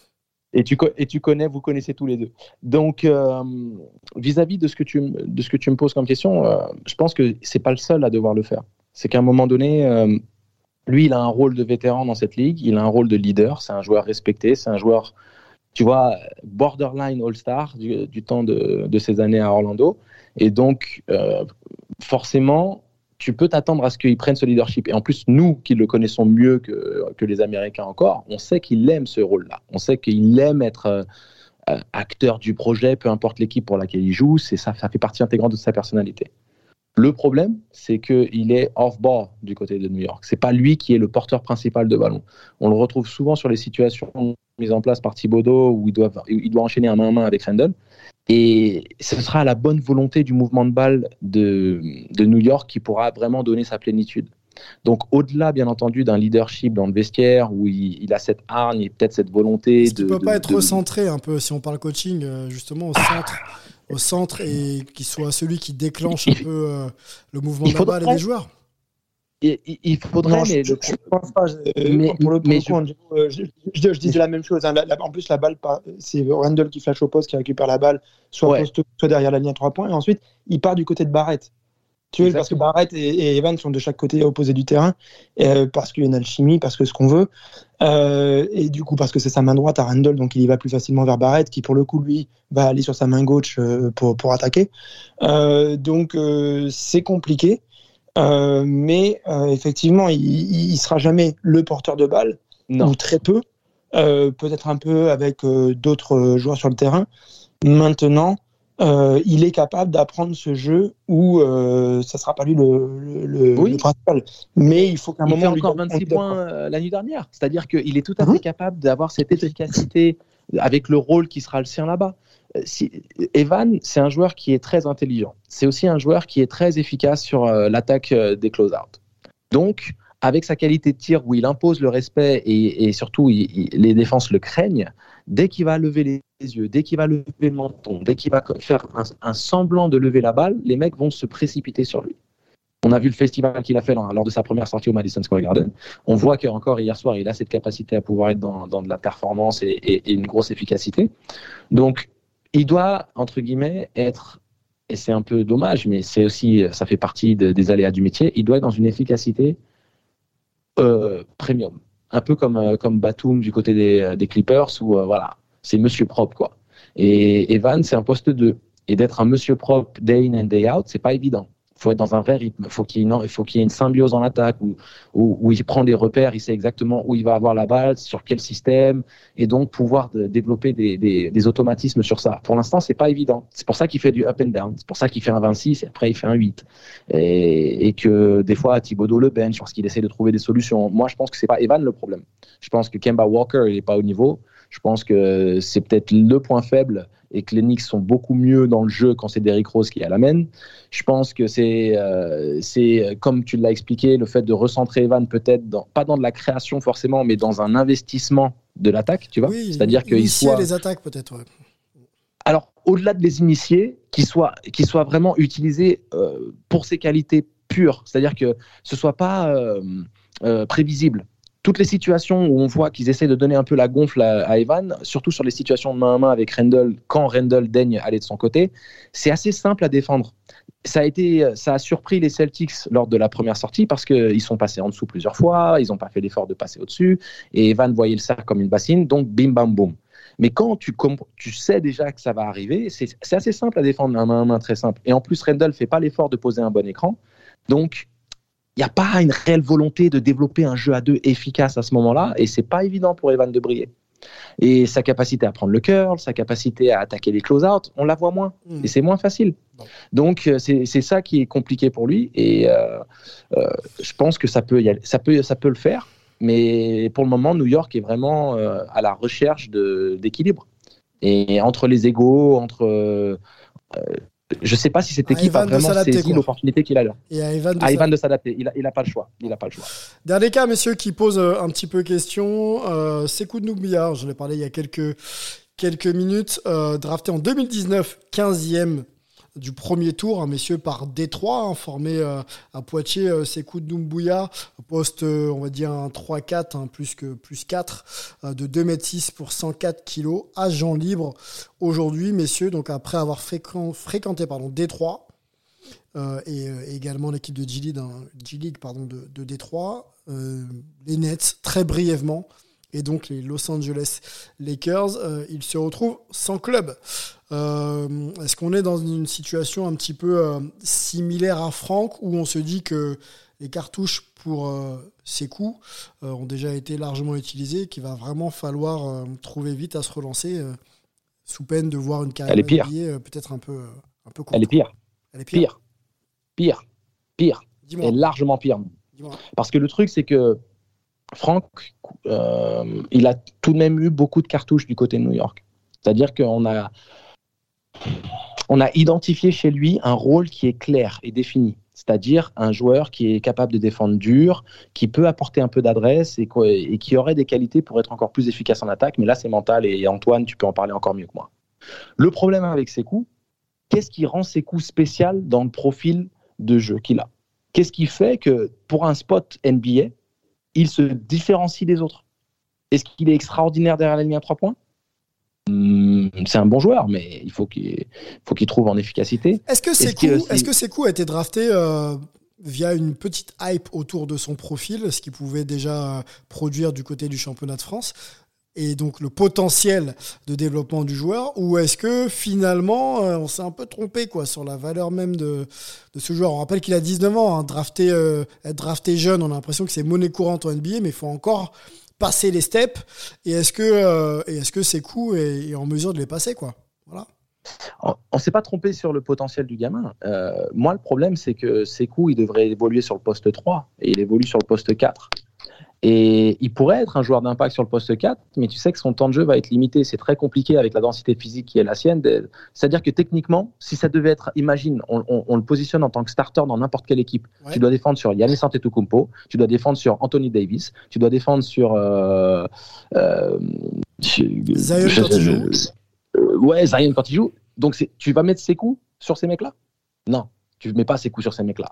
Et tu, et tu connais, vous connaissez tous les deux. Donc, euh, vis-à-vis de, ce que tu, de ce que tu me poses comme question, euh, je pense que c'est pas le seul à devoir le faire. C'est qu'à un moment donné, euh, lui, il a un rôle de vétéran dans cette ligue, il a un rôle de leader, c'est un joueur respecté, c'est un joueur, tu vois, borderline All-Star du, du, temps de, de, ses années à Orlando. Et donc, euh, forcément, tu peux t'attendre à ce qu'il prenne ce leadership. Et en plus, nous qui le connaissons mieux que, que les Américains encore, on sait qu'il aime ce rôle-là. On sait qu'il aime être euh, acteur du projet, peu importe l'équipe pour laquelle il joue. C'est ça, ça fait partie intégrante de sa personnalité. Le problème, c'est qu'il est off-ball du côté de New York. C'est pas lui qui est le porteur principal de ballon. On le retrouve souvent sur les situations mises en place par Thibodeau où il doit, il doit enchaîner un main à main avec Randall. Et ce sera la bonne volonté du mouvement de balle de, de New York qui pourra vraiment donner sa plénitude. Donc, au-delà, bien entendu, d'un leadership dans le vestiaire où il, il a cette hargne et peut-être cette volonté de. Il ne peut pas être de... recentré un peu, si on parle coaching, euh, justement, au centre, au centre et qu'il soit celui qui déclenche un peu euh, le mouvement de la balle et des joueurs il, il faudrait, non, mais je, je, pense pas. mais, pour le, pour mais le coup, je, je, je, disais la même chose. Hein. La, la, en plus, la balle, c'est Randall qui flash au poste, qui récupère la balle, soit, ouais. poste, soit derrière la ligne à 3 points, et ensuite, il part du côté de Barrett. Parce que Barrett et, et, Evan sont de chaque côté opposés du terrain, euh, parce qu'il y a une alchimie, parce que ce qu'on veut, euh, et du coup parce que c'est sa main droite à Randall, donc il y va plus facilement vers Barrett, qui pour le coup lui va aller sur sa main gauche euh, pour, pour attaquer. Euh, donc c'est compliqué. Mais effectivement, il, il sera jamais le porteur de balle, non. ou très peu, peut-être un peu avec d'autres joueurs sur le terrain. Maintenant, il est capable d'apprendre ce jeu où ça sera pas lui le, le, oui. le, principal. Mais il faut qu'à un il moment. Il fait encore 26 points la nuit dernière. C'est-à-dire qu'il est tout à fait mmh. capable d'avoir cette efficacité avec le rôle qui sera le sien là-bas si, Evan, c'est un joueur qui est très intelligent. C'est aussi un joueur qui est très efficace sur euh, l'attaque euh, des close-out. Donc, avec sa qualité de tir où il impose le respect et, et surtout il, il, les défenses le craignent, dès qu'il va lever les yeux, dès qu'il va lever le menton, dès qu'il va faire un, semblant de lever la balle, les mecs vont se précipiter sur lui. On a vu le festival qu'il a fait lors de sa première sortie au Madison Square Garden. On voit qu'encore hier soir, il a cette capacité à pouvoir être dans, de la performance et, une grosse efficacité. Donc, il doit, entre guillemets, être, et c'est un peu dommage, mais c'est aussi, ça fait partie de, des aléas du métier, il doit être dans une efficacité euh, premium. Un peu comme, euh, comme Batum du côté des, des Clippers, où euh, voilà, c'est monsieur propre, quoi. Et Evan, c'est un poste 2. Et d'être un monsieur propre day in and day out, c'est pas évident. Faut être dans un vrai rythme. Il faut qu'il y, qu y, ait une symbiose en attaque où, où, il prend des repères, il sait exactement où il va avoir la balle, sur quel système, et donc pouvoir développer des, automatismes sur ça. Pour l'instant, c'est pas évident. C'est pour ça qu'il fait du up and down. C'est pour ça qu'il fait un 26 et après il fait un 8. Et, que des fois, Thibodeau le bench parce qu'il essaie de trouver des solutions. Moi, je pense que c'est pas Evan le problème. Je pense que Kemba Walker, il est pas au niveau. Je pense que c'est peut-être le point faible et que les Knicks sont beaucoup mieux dans le jeu quand c'est Derrick Rose qui l'amène. Je pense que c'est, euh, c'est comme tu l'as expliqué, le fait de recentrer Evan peut-être dans, pas dans de la création forcément, mais dans un investissement de l'attaque, tu vois. Oui, C'est-à-dire qu'il soit les attaques peut-être. Ouais. Alors au-delà de les initier, qu'il soit, qu'il soit vraiment utilisé euh, pour ses qualités pures, c'est-à-dire que ce soit pas euh, euh, prévisible toutes les situations où on voit qu'ils essaient de donner un peu la gonfle à, à, Evan, surtout sur les situations de main à main avec Randall, quand Randall daigne aller de son côté, c'est assez simple à défendre. Ça a, été, ça a surpris les Celtics lors de la première sortie parce qu'ils sont passés en dessous plusieurs fois, ils n'ont pas fait l'effort de passer au-dessus, et Evan voyait le cercle comme une bassine, donc bim bam boum. Mais quand tu, tu sais déjà que ça va arriver, c'est assez simple à défendre, un main, main très simple. Et en plus, Randall fait pas l'effort de poser un bon écran. Donc, il n'y a pas une réelle volonté de développer un jeu à deux efficace à ce moment-là, et c'est pas évident pour Evan de briller. Et sa capacité à prendre le curl, sa capacité à attaquer les close-out, on la voit moins, Mm. et c'est moins facile. Donc euh, c'est ça qui est compliqué pour lui, et euh, euh, je pense que ça peut, y aller- ça peut, ça peut le faire, mais pour le moment, New York est vraiment euh, à la recherche d'équilibre. Et entre les égaux, entre je sais pas si cette À équipe a vraiment saisi l'opportunité qu'il a là. Et à Evan de À Evan s'adapter. de s'adapter. Il a, il a pas le choix. Il a pas le choix. Dernier cas, messieurs, qui pose euh, un petit peu question. Euh, Sekou Noubia, j'en ai parlé il y a quelques, quelques minutes, euh, drafté en 2019, 15e du premier tour, hein, messieurs, par Détroit, hein, formé euh, à Poitiers, euh, Sekou Doumbouya, poste, euh, on va dire, un 3-4, hein, plus, que, plus 4, euh, de 2m6 pour 104 kg, agent libre aujourd'hui, messieurs, donc après avoir fréquent- fréquenté pardon, Détroit, et également l'équipe de G-League, hein, G-League, pardon, de, de Détroit, les Nets très brièvement et donc les Los Angeles Lakers, ils se retrouvent sans club. Euh, Est-ce qu'on est dans une situation un petit peu euh, similaire à Franck où on se dit que les cartouches pour euh, ces coups euh, ont déjà été largement utilisées, qu'il va vraiment falloir trouver vite à se relancer sous peine de voir une carrière peut-être un peu, un peu courte. Elle est pire. Elle est pire. Pire. Pire. Pire. Largement pire. Parce que le truc, c'est que Franck, il a tout de même eu beaucoup de cartouches du côté de New York. C'est-à-dire qu'on a, on a identifié chez lui un rôle qui est clair et défini. C'est-à-dire un joueur qui est capable de défendre dur, qui peut apporter un peu d'adresse et, qui aurait des qualités pour être encore plus efficace en attaque. Mais là, c'est mental et Antoine, tu peux en parler encore mieux que moi. Le problème avec ses coups, qu'est-ce qui rend ses coups spéciaux dans le profil de jeu qu'il a? Qu'est-ce qui fait que pour un spot NBA, il se différencie des autres? Est-ce qu'il est extraordinaire derrière la ligne à trois points? C'est un bon joueur, mais il faut qu'il faut qu'il trouve en efficacité. Est-ce que Sekou que Sekou a été drafté euh, via une petite hype autour de son profil, ce qu'il pouvait déjà euh, produire du côté du championnat de France et donc le potentiel de développement du joueur ou est-ce que finalement euh, on s'est un peu trompé quoi sur la valeur même de, de ce joueur? On rappelle qu'il a 19 ans, hein, drafté, euh, être drafté jeune, on a l'impression que c'est monnaie courante en NBA, mais il faut encore passer les steps. Et est-ce que, euh, est, est en mesure de les passer quoi Voilà. On ne s'est pas trompé sur le potentiel du gamin. Euh, moi, le problème, c'est que Sekou, il devrait évoluer sur le poste 3 et il évolue sur le poste 4. Et il pourrait être un joueur d'impact sur le poste 4, mais tu sais que son temps de jeu va être limité. C'est très compliqué avec la densité physique qui est la sienne. C'est-à-dire que techniquement, si ça devait être, imagine, on, on- on le positionne en tant que starter dans n'importe quelle équipe. Ouais. Tu dois défendre sur Yannis Antetokounmpo, tu dois défendre sur Anthony Davis, tu dois défendre sur euh, euh, Zion je- quand il joue. euh, ouais, Zion quand il joue. Donc tu vas mettre ses coups sur ces mecs-là? Non, tu ne mets pas ses coups sur ces mecs-là.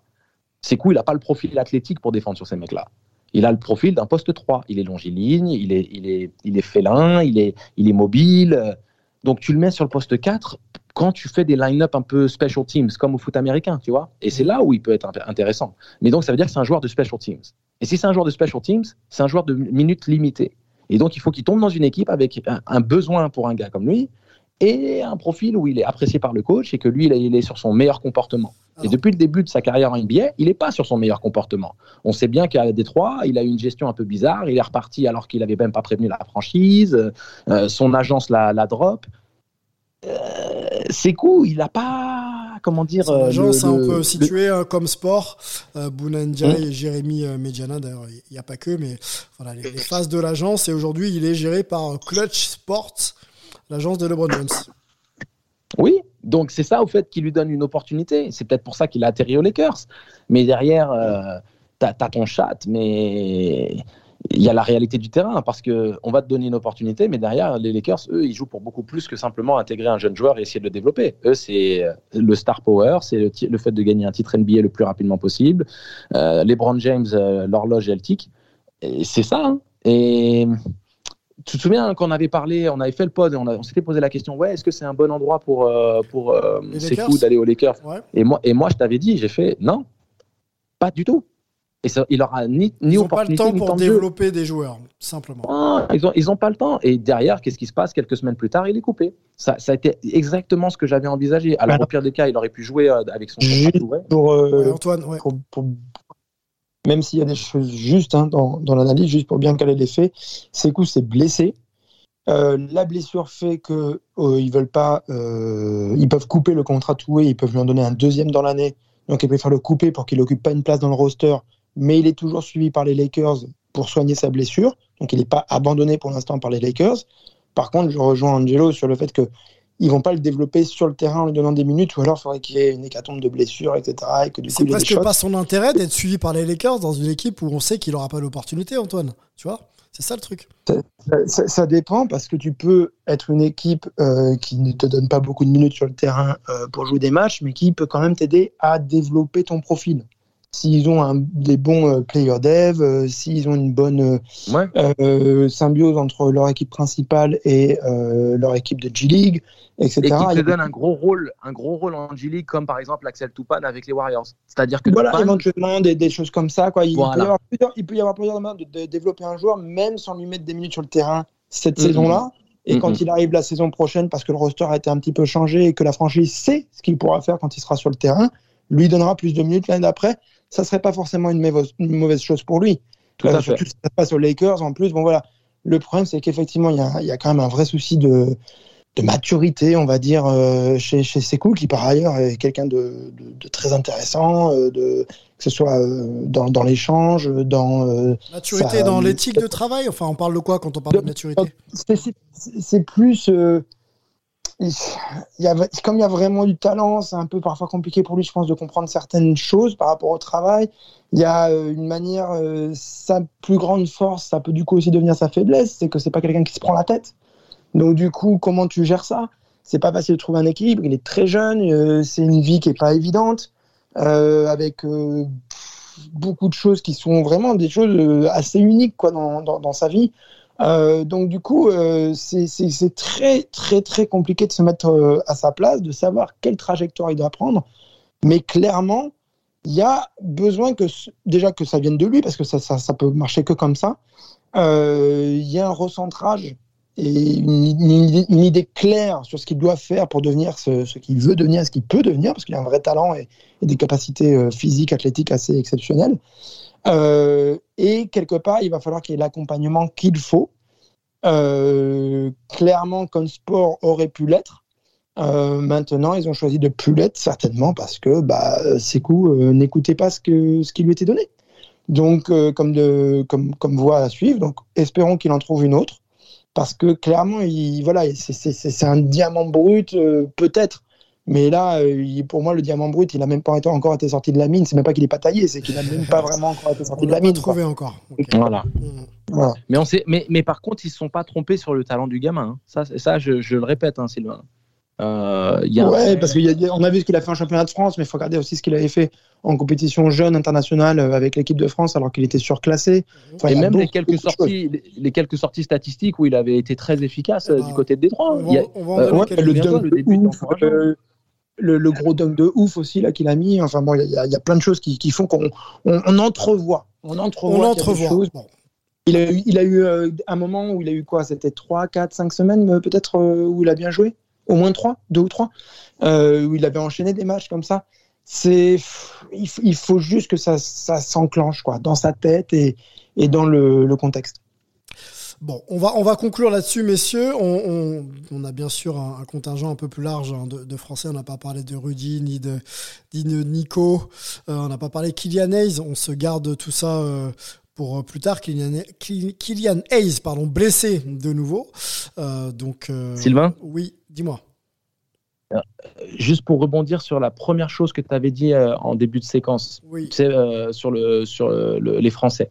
Ses coups, il n'a pas le profil athlétique pour défendre sur ces mecs-là. Il a le profil d'un poste 3. Il est longiligne, il est, il est, il est félin, il est, il est mobile. Donc tu le mets sur le poste 4 quand tu fais des line-up un peu special teams, comme au foot américain, tu vois. Et c'est là où il peut être int- intéressant. Mais donc ça veut dire que c'est un joueur de special teams. Et si c'est un joueur de special teams, c'est un joueur de minutes limitées. Et donc il faut qu'il tombe dans une équipe avec un besoin pour un gars comme lui et un profil où il est apprécié par le coach et que lui, il est- sur son meilleur comportement. Et depuis le début de sa carrière en NBA, il n'est pas sur son meilleur comportement. On sait bien qu'à Détroit, il a eu une gestion un peu bizarre. Il est reparti alors qu'il n'avait même pas prévenu la franchise. Euh, son agence la, la drop. Euh, c'est cool, il n'a pas. Comment dire Son euh, agence, le- hein, on peut le- situer hein, comme sport, euh, Bounandia Hum. et Jérémy Medjana. D'ailleurs, il n'y a pas que, mais voilà, les, les phases de l'agence. Et aujourd'hui, il est géré par Clutch Sports, l'agence de LeBron James. Oui, donc c'est ça au fait qui lui donne une opportunité. C'est peut-être pour ça qu'il a atterri aux Lakers. Mais derrière, euh, t'as as ton chat, mais il y a la réalité du terrain parce que on va te donner une opportunité, mais derrière les Lakers, eux, ils jouent pour beaucoup plus que simplement intégrer un jeune joueur et essayer de le développer. Eux, c'est euh, le star power, c'est le, fait de gagner un titre NBA le plus rapidement possible. Euh, LeBron James, euh, l'horloge et le tic. C'est ça. hein. Et tu te souviens hein, quand on avait parlé, on avait fait le pod et on, s'était posé la question ouais, est-ce que c'est un bon endroit pour, euh, pour euh, Lakers d'aller aux Lakers? Ouais. et, moi, et moi, je t'avais dit, j'ai fait non, pas du tout. Et ça, il aura ni, ni Ils n'ont pas le temps pour temps de jeu. développer des joueurs, simplement. Ah, ils ont, ils ont pas le temps. Et derrière, qu'est-ce qui se passe? Quelques semaines plus tard, il est coupé. Ça, ça a été exactement ce que j'avais envisagé. Alors, au pire des cas, il aurait pu jouer euh, avec son Juste pour, euh, Ouais, Antoine, ouais. pour- pour- même s'il y a des choses justes hein, dans, dans l'analyse, juste pour bien caler les faits, Sekou s'est blessé. Euh, la blessure fait que euh, ils veulent pas, euh, ils peuvent couper le contrat Toué, ils peuvent lui en donner un deuxième dans l'année, donc ils préfèrent le couper pour qu'il occupe pas une place dans le roster, mais il est toujours suivi par les Lakers pour soigner sa blessure, donc il n'est pas abandonné pour l'instant par les Lakers. Par contre, je rejoins Angelo sur le fait que ils vont pas le développer sur le terrain en lui donnant des minutes, ou alors il faudrait qu'il y ait une hécatombe de blessures, etc. Et que C'est presque pas son intérêt d'être suivi par les Lakers dans une équipe où on sait qu'il aura pas l'opportunité, Antoine. Tu vois? C'est ça le truc. Ça, ça- ça dépend parce que tu peux être une équipe euh, qui ne te donne pas beaucoup de minutes sur le terrain euh, pour jouer des matchs, mais qui peut quand même t'aider à développer ton profil. S'ils ont un- des bons euh, player dev, euh, s'ils ont une bonne euh, Ouais. euh, symbiose entre leur équipe principale et euh, leur équipe de G-League, etc. Et qui te donne un gros rôle, un gros rôle en G-League, comme par exemple Axel Toupane avec les Warriors. C'est-à-dire que Voilà, Toupane, éventuellement des, des choses comme ça. Quoi. Il, Voilà. peut y avoir plusieurs, il peut y avoir plusieurs manières de, de développer un joueur, même sans lui mettre des minutes sur le terrain cette Mhm. saison-là. Et Mhm. quand il arrive la saison prochaine, parce que le roster a été un petit peu changé et que la franchise sait ce qu'il pourra faire quand il sera sur le terrain, lui donnera plus de minutes l'année d'après. Ça serait pas forcément une mauvaise, une mauvaise chose pour lui. Tout à surtout fait. si ça se passe aux Lakers en plus. Bon voilà. Le problème, c'est qu'effectivement, il y a, il y a quand même un vrai souci de, de maturité, on va dire, euh, chez, chez Sekou, qui par ailleurs est quelqu'un de, de- de très intéressant, euh, de, que ce soit euh, dans, dans l'échange, dans. euh, Maturité sa- dans l'éthique de travail? Enfin, on parle de quoi quand on parle de maturité? C'est plus. Comme il y a vraiment du talent, c'est un peu parfois compliqué pour lui, je pense, de comprendre certaines choses par rapport au travail. Il y a euh, une manière, euh, sa plus grande force, ça peut du coup aussi devenir sa faiblesse, c'est que c'est pas quelqu'un qui se prend la tête. Donc du coup, comment tu gères ça? C'est pas facile de trouver un équilibre. Il est très jeune, euh, c'est une vie qui est pas évidente, avec beaucoup de choses qui sont vraiment des choses assez uniques quoi dans sa vie. Euh, donc du coup, euh, c'est très très très compliqué de se mettre euh, à sa place, de savoir quelle trajectoire il doit prendre. Mais clairement, il y a besoin que déjà que ça vienne de lui, parce que ça, ça, peut marcher que comme ça. Il y a un recentrage et une, idée, claire sur ce qu'il doit faire pour devenir ce, qu'il veut devenir, ce qu'il peut devenir, parce qu'il a un vrai talent et, des capacités physiques, athlétiques assez exceptionnelles. Euh, et quelque part, il va falloir qu'il y ait l'accompagnement qu'il faut. Euh, clairement, comme sport aurait pu l'être. Euh, maintenant, ils ont choisi de plus l'être, certainement parce que bah, Sekou n'écoutait pas ce, que, ce qui lui était donné. Donc, comme, de, comme, comme voie à suivre, donc espérons qu'il en trouve une autre. Parce que clairement, il, voilà, c'est- un diamant brut, peut-être. Mais là, euh, pour moi, le diamant brut, il n'a même pas été- encore été sorti de la mine. C'est même pas qu'il n'est pas taillé, c'est qu'il n'a même pas vraiment encore été sorti On de la mine. trouvé quoi. encore. Voilà. Voilà. Mais, on sait, mais, mais par contre, ils ne se sont pas trompés sur le talent du gamin. hein. Ça, ça je, je le répète, hein, Sylvain. Euh, y a un- Ouais, parce qu'on a vu ce qu'il a fait en championnat de France, mais il faut regarder aussi ce qu'il avait fait en compétition jeune internationale euh, avec l'équipe de France alors qu'il était surclassé. Enfin, il et y a même les quelques, sorties, les, les quelques sorties statistiques où il avait été très efficace euh, du côté de Détroit. on va- on va en euh, donner ouais, quelques- le dunk le de début ouf. Le, le- gros dunk de ouf aussi là qu'il a mis. Enfin bon, il y, y a plein de choses qui, qui font qu'on on, on entrevoit. On entrevoit. On entrevoit. Il a eu, il a eu euh, un moment où il a eu quoi? C'était 3, 4, 5 semaines euh, peut-être euh, où il a bien joué? Au moins 3, 2 ou 3 euh, Où il avait enchaîné des matchs comme ça. C'est, il, il faut juste que ça, ça s'enclenche quoi, dans sa tête et, et dans le, le contexte. Bon, on va, on va conclure là-dessus, messieurs. On, on- on a bien sûr un, un contingent un peu plus large hein, de, de Français. On n'a pas parlé de Rudy ni de, ni de Nico. Euh, on n'a pas parlé de Kylian Hayes. On se garde tout ça euh, pour euh, plus tard. Kylian, Hayes, pardon, blessé de nouveau. Euh, donc, Sylvain? Oui, dis-moi. Juste pour rebondir sur la première chose que tu avais dit euh, en début de séquence, Oui. tu sais, euh, sur, le, sur le- le- les Français.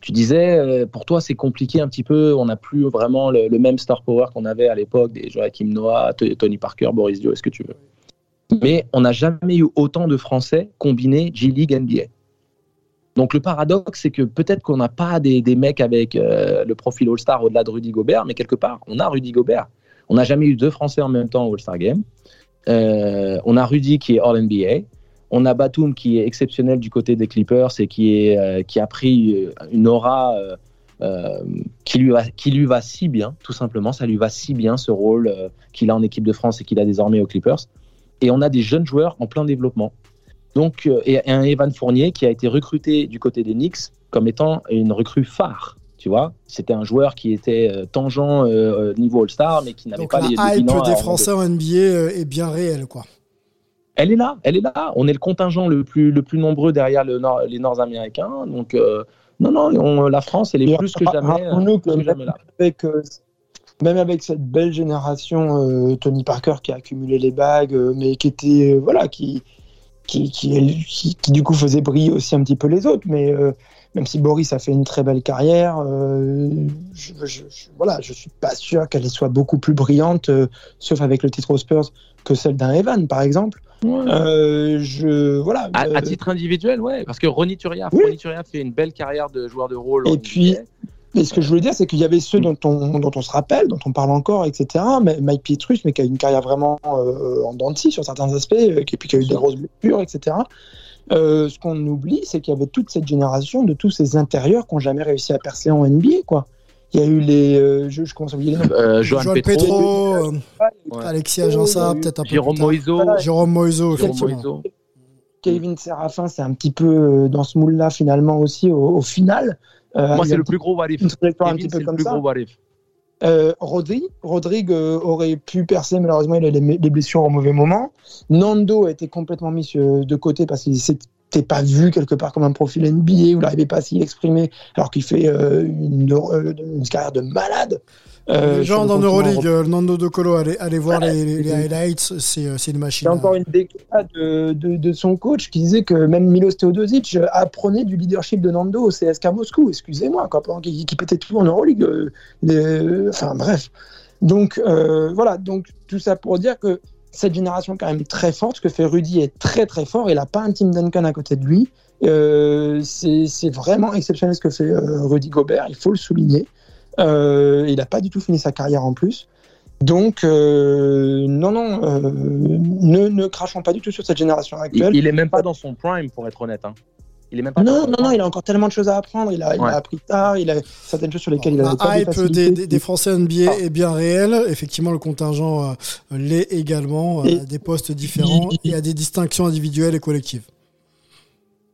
Tu disais, euh, pour toi, c'est compliqué un petit peu, on n'a plus vraiment le, même star power qu'on avait à l'époque, des Joachim Noah, Tony Parker, Boris Dio, est-ce que tu veux? Mais on n'a jamais eu autant de Français combinés G-League, NBA. Donc le paradoxe, c'est que peut-être qu'on n'a pas des, des mecs avec euh, le profil All-Star au-delà de Rudy Gobert, mais quelque part, on a Rudy Gobert. On n'a jamais eu deux Français en même temps au All-Star Game. Euh, on a Rudy qui est All-NBA. On a Batum qui est exceptionnel du côté des Clippers et qui, euh, a pris euh, une aura qui, lui va, qui lui va si bien, tout simplement. Ça lui va si bien ce rôle qu'il a en équipe de France et qu'il a désormais aux Clippers. Et on a des jeunes joueurs en plein développement. Donc, et un Evan Fournier qui a été recruté du côté des Knicks comme étant une recrue phare. Tu vois, c'était un joueur qui était euh, tangent euh, niveau All-Star, mais qui n'avait pas la les hype dominants à des. Français en NBA euh, est bien réelle, quoi. Elle est là, elle est là. On est le contingent le plus, le plus nombreux derrière le nord- les Nord-Américains. Donc, euh, non, non, on- la France, elle est Et plus que jamais, euh, rappelons-nous que plus que même jamais là. avec, euh, même avec cette belle génération, euh, Tony Parker qui a accumulé les bagues, euh, mais qui était, euh, voilà, qui, qui, qui, qui- qui, du coup faisait briller aussi un petit peu les autres. Mais euh, même si Boris a fait une très belle carrière, euh, je, je, je- voilà, je suis pas sûr qu'elle soit beaucoup plus brillante, euh, sauf avec le titre aux Spurs, que celle d'un Evan, par exemple. Euh, je, voilà. À, à titre individuel, ouais, parce que Ronny Turia, Ronny Turia fait une belle carrière de joueur de rôle. Et puis, NBA. Mais ce que je voulais dire, c'est qu'il y avait ceux dont on, dont on se rappelle, dont on parle encore, etc. Mais Mike Pietrus, mais qui a une carrière vraiment euh, en dents de scie sur certains aspects, euh, et puis qui a eu des grosses blessures, etc. Euh, ce qu'on oublie, c'est qu'il y avait toute cette génération de tous ces intérieurs qui n'ont jamais réussi à percer en NBA, quoi. Il y a eu les. euh, je, je commence à oublier les noms? Euh, Johan Joël Petro. Petro, euh, Ouais. Alexis Aginsa, il y a eu peut-être un peu Jérôme plus tard. Moiseau. Jérôme Jérôme effectivement. Kevin Serafin, c'est un petit peu euh, dans ce moule-là, finalement, aussi, au, au final. Euh, Moi, c'est le plus gros what if. une trajectoire un Kevin, petit peu c'est le comme plus ça. gros what if. Euh, Rodri, Rodrigue euh, aurait pu percer, malheureusement il a les blessures au mauvais moment. Nando a été complètement mis de côté parce qu'il s'était pas vu quelque part comme un profil NBA où il n'arrivait pas à s'y exprimer alors qu'il fait euh, une, une carrière de malade. Euh, dans continent Euroleague, euh, Nando De Colo, allez, allez voir Voilà, les, les- les c'est- highlights, c'est euh, c'est une machine. C'est encore une déclat de, de, de son coach qui disait que même Milos Teodosic apprenait du leadership de Nando au CSK Moscou. Excusez-moi, quoi, pendant qu'il qui pétait tout en Euroleague. euh, les- enfin bref. Donc euh, voilà, donc tout ça pour dire que cette génération est quand même très forte. Ce que fait Rudy est très très fort. Il n'a pas un Tim Duncan à côté de lui. Euh, c'est c'est vraiment exceptionnel ce que fait euh, Rudy Gobert. Il faut le souligner. Euh, il n'a pas du tout fini sa carrière en plus. Donc, euh, non, non, euh, ne, ne crachons pas du tout sur cette génération actuelle. il est même pas dans son prime, pour être honnête. hein. Il est même pas Non, non, non, il a encore tellement de choses à apprendre. Il a, il a appris tard, il a certaines choses sur lesquelles il La pas de hype des, des- des Français NBA est bien réelle. Effectivement, le contingent euh, l'est également, euh, à des postes différents et à des distinctions individuelles et collectives.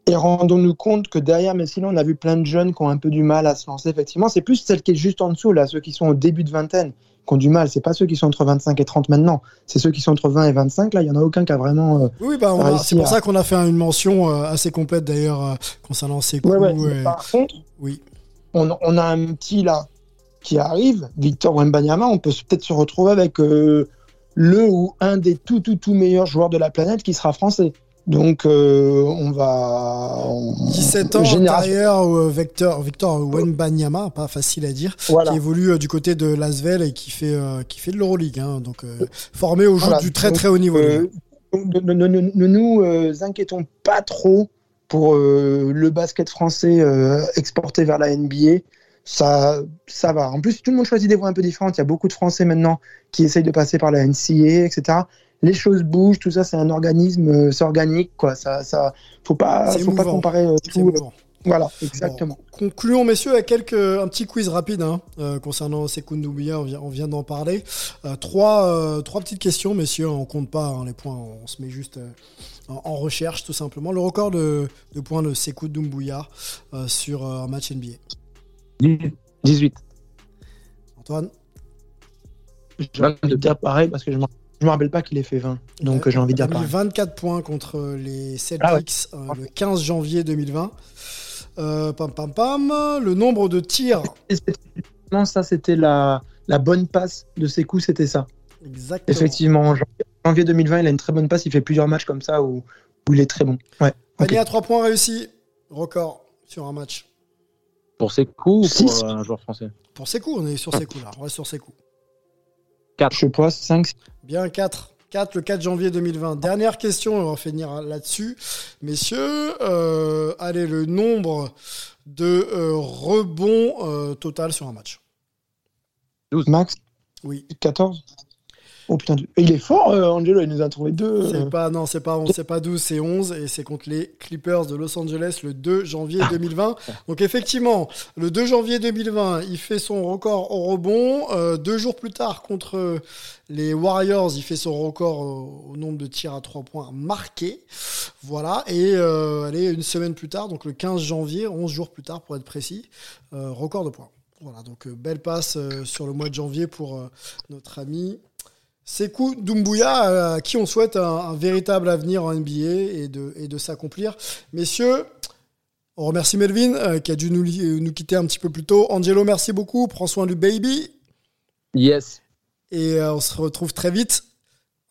Et rendons-nous compte que derrière, mais sinon, on a vu plein de jeunes qui ont un peu du mal à se lancer, effectivement. C'est plus celle qui est juste en dessous, là, ceux qui sont au début de vingtaine, qui ont du mal. C'est pas ceux qui sont entre 25 et 30 maintenant. C'est ceux qui sont entre 20 et 25. Là, il y en a aucun qui a vraiment. euh, Oui, bah, c'est pour à- ça qu'on a fait une mention euh, assez complète d'ailleurs euh, concernant ces coups. Ouais, ouais. et- Par contre, Oui. on, on a un petit là qui arrive, Victor Wembanyama. On peut peut-être se retrouver avec euh, le ou un des tout, tout, tout meilleurs joueurs de la planète qui sera français. Donc, euh, on va. on- 17 ans, derrière euh, Victor, Victor Wenbanyama, pas facile à dire, Voilà. qui évolue euh, du côté de Lasvel et qui fait, qui fait de l'Euroleague. hein, donc, formé au jeu Voilà, du très donc, très haut niveau. euh, ne, ne- ne- ne nous euh, inquiétons pas trop pour le basket français exporté vers la NBA. Ça, ça va. En plus, tout le monde choisit des voies un peu différentes. Il y a beaucoup de Français maintenant qui essayent de passer par la NCA, etc. Les choses bougent, tout ça, c'est un organisme, euh, c'est organique, quoi. Ça, ça, faut pas, faut pas comparer euh, tout. mouvant. Voilà, exactement. Concluons, messieurs, avec quelques, un petit quiz rapide hein, euh, concernant Sekou Doumbia. On vient, on vient d'en parler. Euh, trois, euh, trois petites questions, messieurs. On compte pas hein, les points. On se met juste euh, en, en recherche, tout simplement. Le record de, de points de Sekou Doumbouya euh, sur euh, un match NBA. 18. Antoine? J'ai envie de dire pareil parce que je ne me rappelle pas qu'il ait fait 20. Donc, j'ai envie de Il a dire pareil. 24 points contre les Ah ouais. Celtics euh, le 15 janvier 2020. Euh, pam pam pam. Le nombre de tirs. Non, ça, c'était la, la bonne passe de ses coups, c'était ça. Exactement. Effectivement, en janvier- janvier 2020, il a une très bonne passe. Il fait plusieurs matchs comme ça où, où il est très bon. Ouais. Panier à 3 points réussi. Record sur un match. Pour ses coups ou pour un joueur français? Pour ses coups, on est sur ses coups là. On reste sur ses coups. 4. Je sais pas, 5. Bien 4. 4 le 4 janvier 2020. Dernière question, on va finir là-dessus. Messieurs, euh, allez, le nombre de euh, rebonds euh, total sur un match. 12. Max? Oui. 14 Oh putain, il est fort, euh, Angelo, il nous a trouvé deux. C'est pas, non, c'est pas 11, c'est pas 12, c'est 11 et c'est contre les Clippers de Los Angeles le 2 janvier 2020. Donc effectivement, le 2 janvier 2020, il fait son record au rebond. Euh, deux jours plus tard, contre les Warriors, il fait son record au, au nombre de tirs à 3 points marqués. Voilà. Et euh, allez, une semaine plus tard, donc le 15 janvier, 11 jours plus tard pour être précis, euh, record de points. Voilà, donc euh, belle passe euh, sur le mois de janvier pour euh, notre ami Sekou Doumbouya, à qui on souhaite un, un véritable avenir en NBA et de, et de s'accomplir. Messieurs, on remercie Melvin euh, qui a dû nous, li- nous quitter un petit peu plus tôt. Angelo, merci beaucoup. Prends soin du baby. Yes. Et euh, on se retrouve très vite.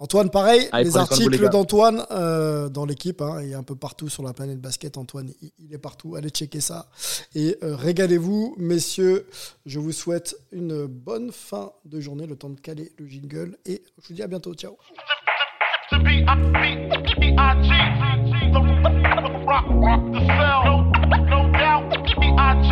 Antoine, pareil, Allez, les articles d'Antoine euh, dans l'équipe, hein, et un peu partout sur la planète basket. Antoine, il, il est partout. Allez checker ça. Et euh, régalez-vous, messieurs. Je vous souhaite une bonne fin de journée, le temps de caler le jingle. Et je vous dis à bientôt. Ciao. No doubt, B.I.G.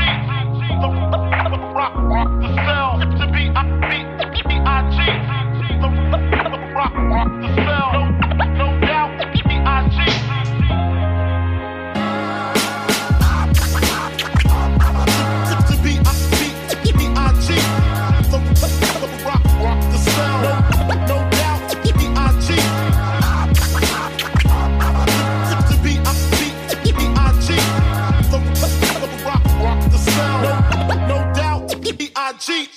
cheat.